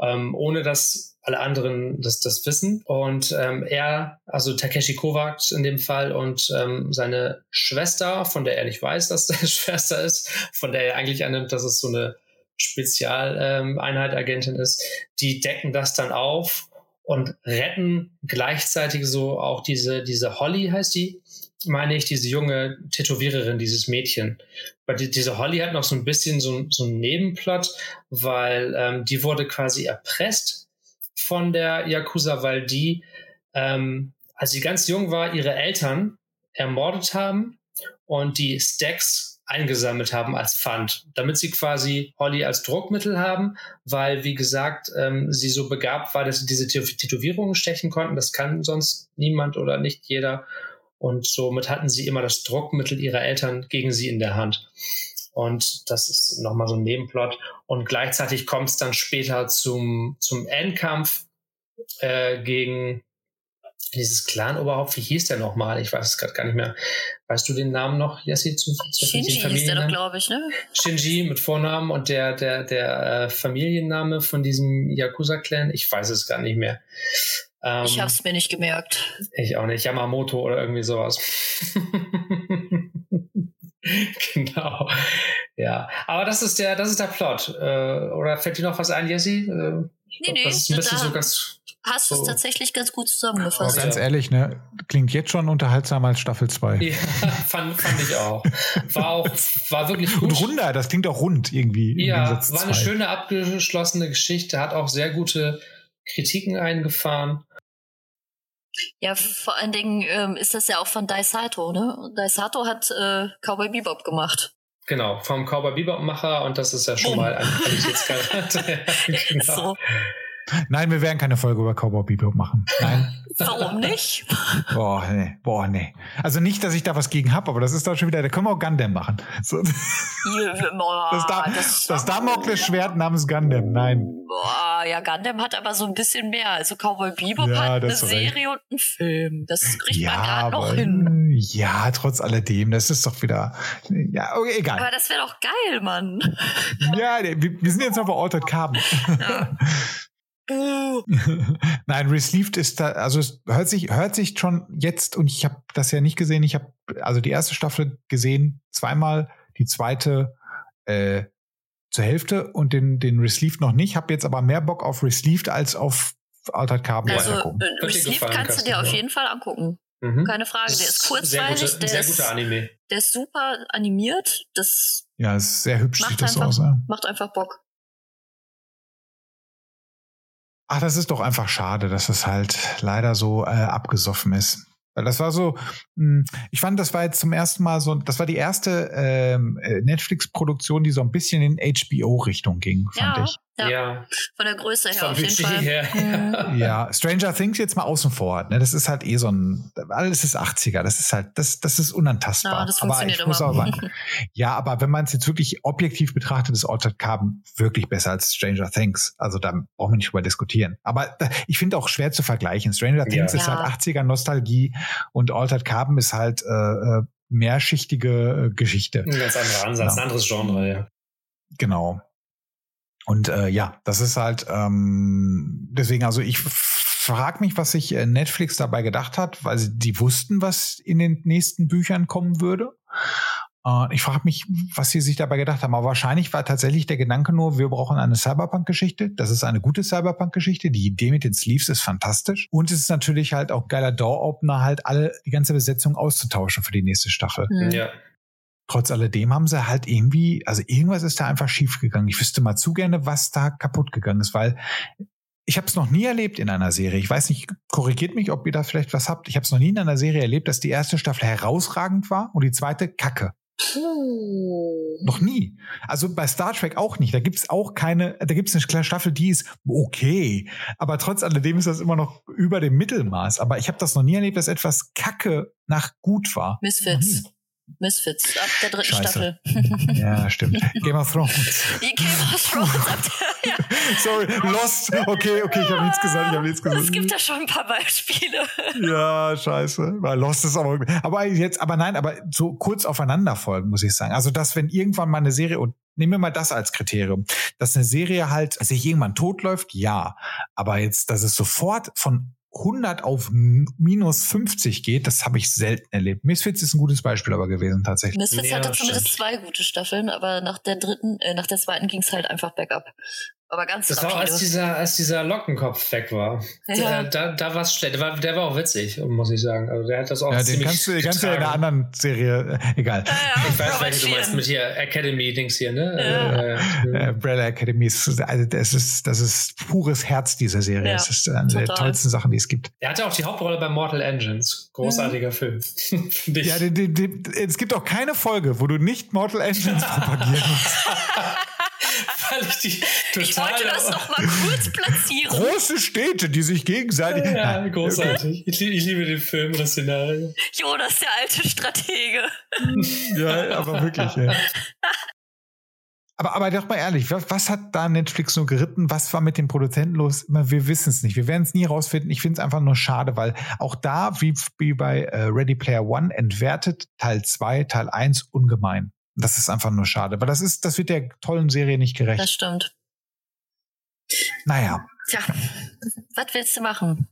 ähm, ohne dass alle anderen das, das wissen. Und ähm, er, also Takeshi Kovacs in dem Fall und ähm, seine Schwester, von der er nicht weiß, dass seine Schwester ist, von der er eigentlich annimmt, dass es so eine Spezialeinheit ähm, Agentin ist, die decken das dann auf und retten gleichzeitig so auch diese, diese Holly heißt die, meine ich, diese junge Tätowiererin, dieses Mädchen. Weil die, diese Holly hat noch so ein bisschen so, so einen Nebenplot, weil ähm, die wurde quasi erpresst von der Yakuza, weil die, ähm, als sie ganz jung war, ihre Eltern ermordet haben und die Stacks eingesammelt haben als Pfand, damit sie quasi Holly als Druckmittel haben, weil, wie gesagt, ähm, sie so begabt war, dass sie diese Tätowierungen stechen konnten. Das kann sonst niemand oder nicht jeder. Und somit hatten sie immer das Druckmittel ihrer Eltern gegen sie in der Hand. Und das ist nochmal so ein Nebenplot. Und gleichzeitig kommt es dann später zum, zum Endkampf äh, gegen dieses Clan-Oberhaupt, wie hieß der nochmal? Ich weiß es gerade gar nicht mehr. Weißt du den Namen noch, Jessie? Zu, zu Shinji hieß der doch, glaube ich, ne? Shinji mit Vornamen und der, der, der äh, Familienname von diesem Yakuza-Clan, ich weiß es gar nicht mehr. Ähm, ich habe es mir nicht gemerkt. Ich auch nicht. Yamamoto oder irgendwie sowas. genau. Ja. Aber das ist der, das ist der Plot. Äh, oder fällt dir noch was ein, Jessie? Äh, Nee, nee, das ist ein bisschen so ganz. Hast du es tatsächlich ganz gut zusammengefasst. Oh, ganz ehrlich, ne? Klingt jetzt schon unterhaltsamer als Staffel 2. Ja, fand, fand ich auch. War auch, war wirklich gut. Und runder, das klingt auch rund irgendwie. Ja, war eine schöne abgeschlossene Geschichte, hat auch sehr gute Kritiken eingefahren. Ja, vor allen Dingen ähm, ist das ja auch von Daisato, ne? Daisato hat äh, Cowboy Bebop gemacht. Genau, vom Cowboy Bebop-Macher und das ist ja schon Boom. mal ein Qualitätsgarant. genau. so. Nein, wir werden keine Folge über Cowboy Bebop machen. Nein. Warum nicht? Boah, nee. Boah, nee. Also nicht, dass ich da was gegen habe, aber das ist doch schon wieder, da können wir auch Gundam machen. So. das, da, das, das Damokles-Schwert namens Gundam, nein. Boah, ja, Gundam hat aber so ein bisschen mehr. Also Cowboy Bebop ja, hat eine Serie und einen Film. Das kriegt ja, man gerade noch hin. Ja, trotz alledem, das ist doch wieder, ja, okay, egal. Aber das wäre doch geil, Mann. ja, wir, wir sind jetzt noch bei Altered Carbon. Ja. Nein, Received ist da, also es hört sich, hört sich schon jetzt, und ich habe das ja nicht gesehen, ich habe also die erste Staffel gesehen, zweimal, die zweite äh, zur Hälfte und den, den Received noch nicht, habe jetzt aber mehr Bock auf Received als auf Altered Carbon also, äh, Received kannst du dir auf jeden Fall angucken. Mhm. Keine Frage, der ist kurzweilig, sehr, gute, der, sehr ist, guter Anime. der ist super animiert. Das ja, ist sehr hübsch sieht das einfach, aus. Ja. Macht einfach Bock. Ach, das ist doch einfach schade, dass es halt leider so äh, abgesoffen ist. Weil das war so, hm, ich fand, das war jetzt zum ersten Mal so, das war die erste ähm, äh, Netflix-Produktion, die so ein bisschen in HBO-Richtung ging, fand ja, ich. Ja. ja. Von der Größe her Von auf jeden Fall. Her. Mhm. Ja, Stranger Things jetzt mal außen vor. Ne? Das ist halt eh so ein, alles ist 80er. Das ist halt, das, das ist unantastbar. Ja, das aber ich muss auch sagen, ja, aber wenn man es jetzt wirklich objektiv betrachtet, ist Altered Carbon wirklich besser als Stranger Things. Also da brauchen wir nicht drüber diskutieren. Aber ich finde auch schwer zu vergleichen. Stranger Things ja. ist halt 80er Nostalgie und Altered Carbon ist halt äh, äh mehrschichtige äh, Geschichte. Ein ganz anderer Ansatz, genau. ein anderes Genre, ja. Genau. Und äh, ja, das ist halt ähm, deswegen, also ich frage mich, was sich äh, Netflix dabei gedacht hat, weil sie die wussten, was in den nächsten Büchern kommen würde. Äh, ich frage mich, was sie sich dabei gedacht haben. Aber wahrscheinlich war tatsächlich der Gedanke nur, wir brauchen eine Cyberpunk-Geschichte. Das ist eine gute Cyberpunk-Geschichte. Die Idee mit den Sleeves ist fantastisch. Und es ist natürlich halt auch geiler Door-Opener, halt alle, die ganze Besetzung auszutauschen für die nächste Staffel. Mhm. Ja trotz alledem haben sie halt irgendwie, also irgendwas ist da einfach schief gegangen. Ich wüsste mal zu gerne, was da kaputt gegangen ist, weil ich habe es noch nie erlebt in einer Serie. Ich weiß nicht, korrigiert mich, ob ihr da vielleicht was habt. Ich habe es noch nie in einer Serie erlebt, dass die erste Staffel herausragend war und die zweite kacke. Puh. Noch nie. Also bei Star Trek auch nicht. Da gibt's auch keine, da gibt's eine Staffel, die ist okay. Aber trotz alledem ist das immer noch über dem Mittelmaß. Aber ich habe das noch nie erlebt, dass etwas kacke nach gut war. Misfits. Misfits ab der dritten Scheiße. Staffel. Ja, stimmt. Game of Thrones. Game of Thrones ab der, ja. Sorry, Lost. Okay, okay, ich habe nichts gesagt, ich habe nichts gesagt. Es gibt da schon ein paar Beispiele. Ja, scheiße. Weil Lost ist aber aber jetzt aber nein, aber so kurz aufeinander folgen, muss ich sagen. Also, dass wenn irgendwann mal eine Serie und nehmen wir mal das als Kriterium, dass eine Serie halt sich irgendwann totläuft, ja, aber jetzt dass es sofort von 100 auf minus 50 geht, das habe ich selten erlebt. Misfits ist ein gutes Beispiel aber gewesen tatsächlich. Misfits ja, hatte zumindest zwei gute Staffeln, aber nach der dritten, äh, nach der zweiten ging es halt einfach bergab. Aber ganz Das war, als dieser, als dieser Lockenkopf weg war. Ja. Da, da war es schlecht. Der war, der war auch witzig, muss ich sagen. Also der hat das auch ja, den kannst du, den kannst du ja in einer anderen Serie, äh, egal. Ja, ja, ich weiß, welche du meinst, mit hier Academy-Dings hier, ne? Ja. Äh, äh, Umbrella Academy ist, also das ist, das ist pures Herz dieser Serie. Ja, das ist eine total. der tollsten Sachen, die es gibt. Er hatte auch die Hauptrolle bei Mortal Engines. Großartiger mhm. Film. ja, die, die, die, es gibt auch keine Folge, wo du nicht Mortal Engines propagieren musst. weil ich die total. Ich wollte das noch mal kurz platzieren. Große Städte, die sich gegenseitig. Ja, großartig. Ich, ich, liebe den Film, das Szenario. Jonas, der alte Stratege. ja, aber wirklich, ja. Aber, aber doch mal ehrlich, was, was, hat da Netflix nur geritten? Was war mit dem Produzenten los? Wir wissen es nicht. Wir werden es nie rausfinden. Ich finde es einfach nur schade, weil auch da, wie, wie bei äh, Ready Player One, entwertet Teil 2, Teil 1 ungemein. Das ist einfach nur schade, weil das ist, das wird der tollen Serie nicht gerecht. Das stimmt. Naja. Tja, was willst du machen?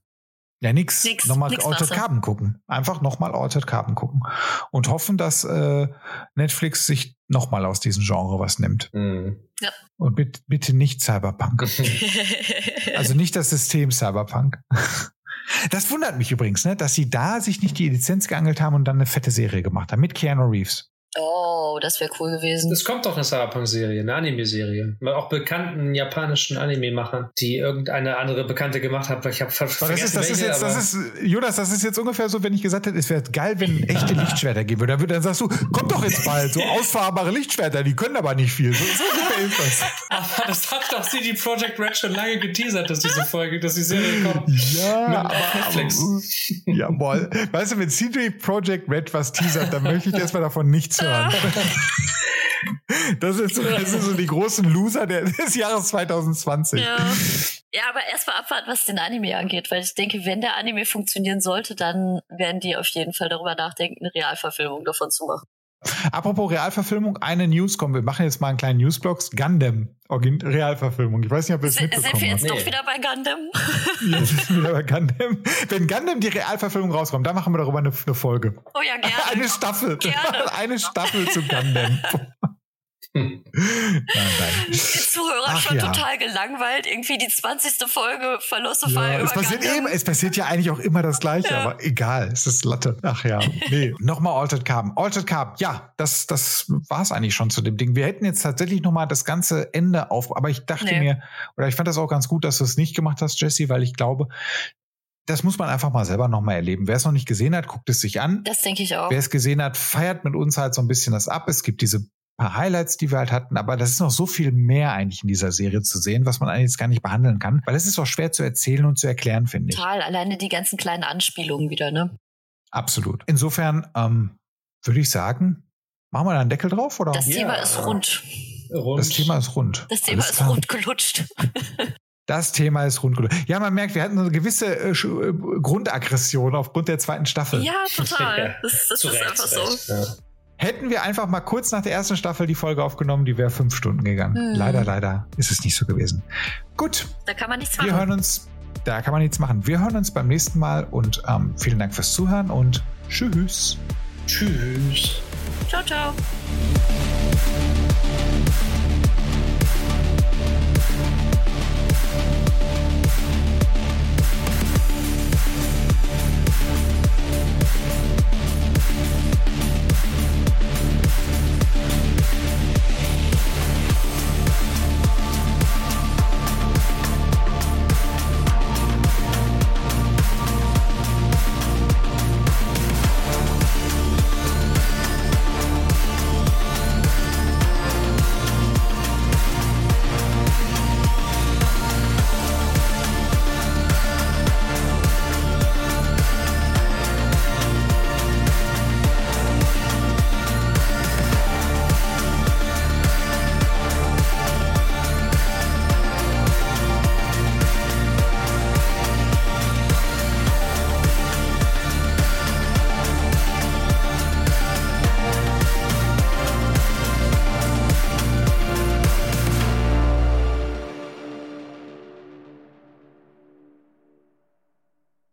Ja, nix. nix nochmal nix Altered Carbon gucken. Einfach nochmal Altered Carbon gucken. Und hoffen, dass äh, Netflix sich nochmal aus diesem Genre was nimmt. Mhm. Ja. Und bitte, bitte nicht Cyberpunk. also nicht das System Cyberpunk. Das wundert mich übrigens, ne, dass sie da sich nicht die Lizenz geangelt haben und dann eine fette Serie gemacht haben mit Keanu Reeves. Oh, das wäre cool gewesen. Es kommt doch eine Cyberpunk-Serie, eine Anime-Serie. Auch bekannten japanischen Anime-Machern, die irgendeine andere Bekannte gemacht haben. Ich habe vergessen, das ist, das welche, ist jetzt, das ist, Jonas, das ist jetzt ungefähr so, wenn ich gesagt hätte, es wäre geil, wenn echte Lichtschwerter geben würde. Dann, sagst du, kommt doch jetzt bald, so ausfahrbare Lichtschwerter, die können aber nicht viel. So, so das. aber das hat doch CD Projekt Red schon lange geteasert, dass diese Folge, dass die Serie kommt. Ja, Mit aber, Netflix. Aber, jawohl. Weißt du, wenn CD Projekt Red was teasert, dann möchte ich erstmal davon nichts hören. Das, ist so, das sind so die großen Loser des Jahres 2020. Ja, ja aber erstmal abwarten, was den Anime angeht, weil ich denke, wenn der Anime funktionieren sollte, dann werden die auf jeden Fall darüber nachdenken, eine Realverfilmung davon zu machen. Apropos Realverfilmung, eine News kommt. Wir machen jetzt mal einen kleinen Newsblog. Gundam, Realverfilmung. Ich weiß nicht, ob ihr es mitbekommen Sind wir jetzt nee. doch wieder bei Gundam? Wir sind wieder bei Gundam. Wenn Gundam die Realverfilmung rauskommt, dann machen wir darüber eine, eine Folge. Oh ja, gerne. Eine Staffel. Gerne. Eine Staffel zu Gundam. Nein, nein. Die Zuhörer Ach, schon ja. total gelangweilt. Irgendwie die 20. Folge Philosopher ja, es passiert, eben, es passiert ja eigentlich auch immer das Gleiche, ja. aber egal, es ist Latte. Ach ja, nee. Nochmal Altered Carbon. Altered Carbon, ja, das, das war es eigentlich schon zu dem Ding. Wir hätten jetzt tatsächlich nochmal das ganze Ende auf, aber ich dachte nee. mir, oder ich fand das auch ganz gut, dass du es nicht gemacht hast, Jesse, weil ich glaube, das muss man einfach mal selber nochmal erleben. Wer es noch nicht gesehen hat, guckt es sich an. Das denke ich auch. Wer es gesehen hat, feiert mit uns halt so ein bisschen das ab. Es gibt diese paar Highlights, die wir halt hatten, aber das ist noch so viel mehr eigentlich in dieser Serie zu sehen, was man eigentlich gar nicht behandeln kann, weil es ist auch schwer zu erzählen und zu erklären, finde ich. Total, alleine die ganzen kleinen Anspielungen wieder, ne? Absolut. Insofern ähm, würde ich sagen, machen wir da einen Deckel drauf, oder? Das ja. Thema ist rund. rund. Das Thema ist rund. Das Thema Alles ist klar. rund gelutscht. Das Thema ist rund gelutscht. Ja, man merkt, wir hatten eine gewisse äh, äh Grundaggression aufgrund der zweiten Staffel. Ja, total. Das, das ist einfach so. Ja. Hätten wir einfach mal kurz nach der ersten Staffel die Folge aufgenommen, die wäre fünf Stunden gegangen. Hm. Leider, leider ist es nicht so gewesen. Gut. Da kann man nichts machen. Wir hören uns, da kann man nichts machen. Wir hören uns beim nächsten Mal und ähm, vielen Dank fürs Zuhören und tschüss. Tschüss. Ciao, ciao.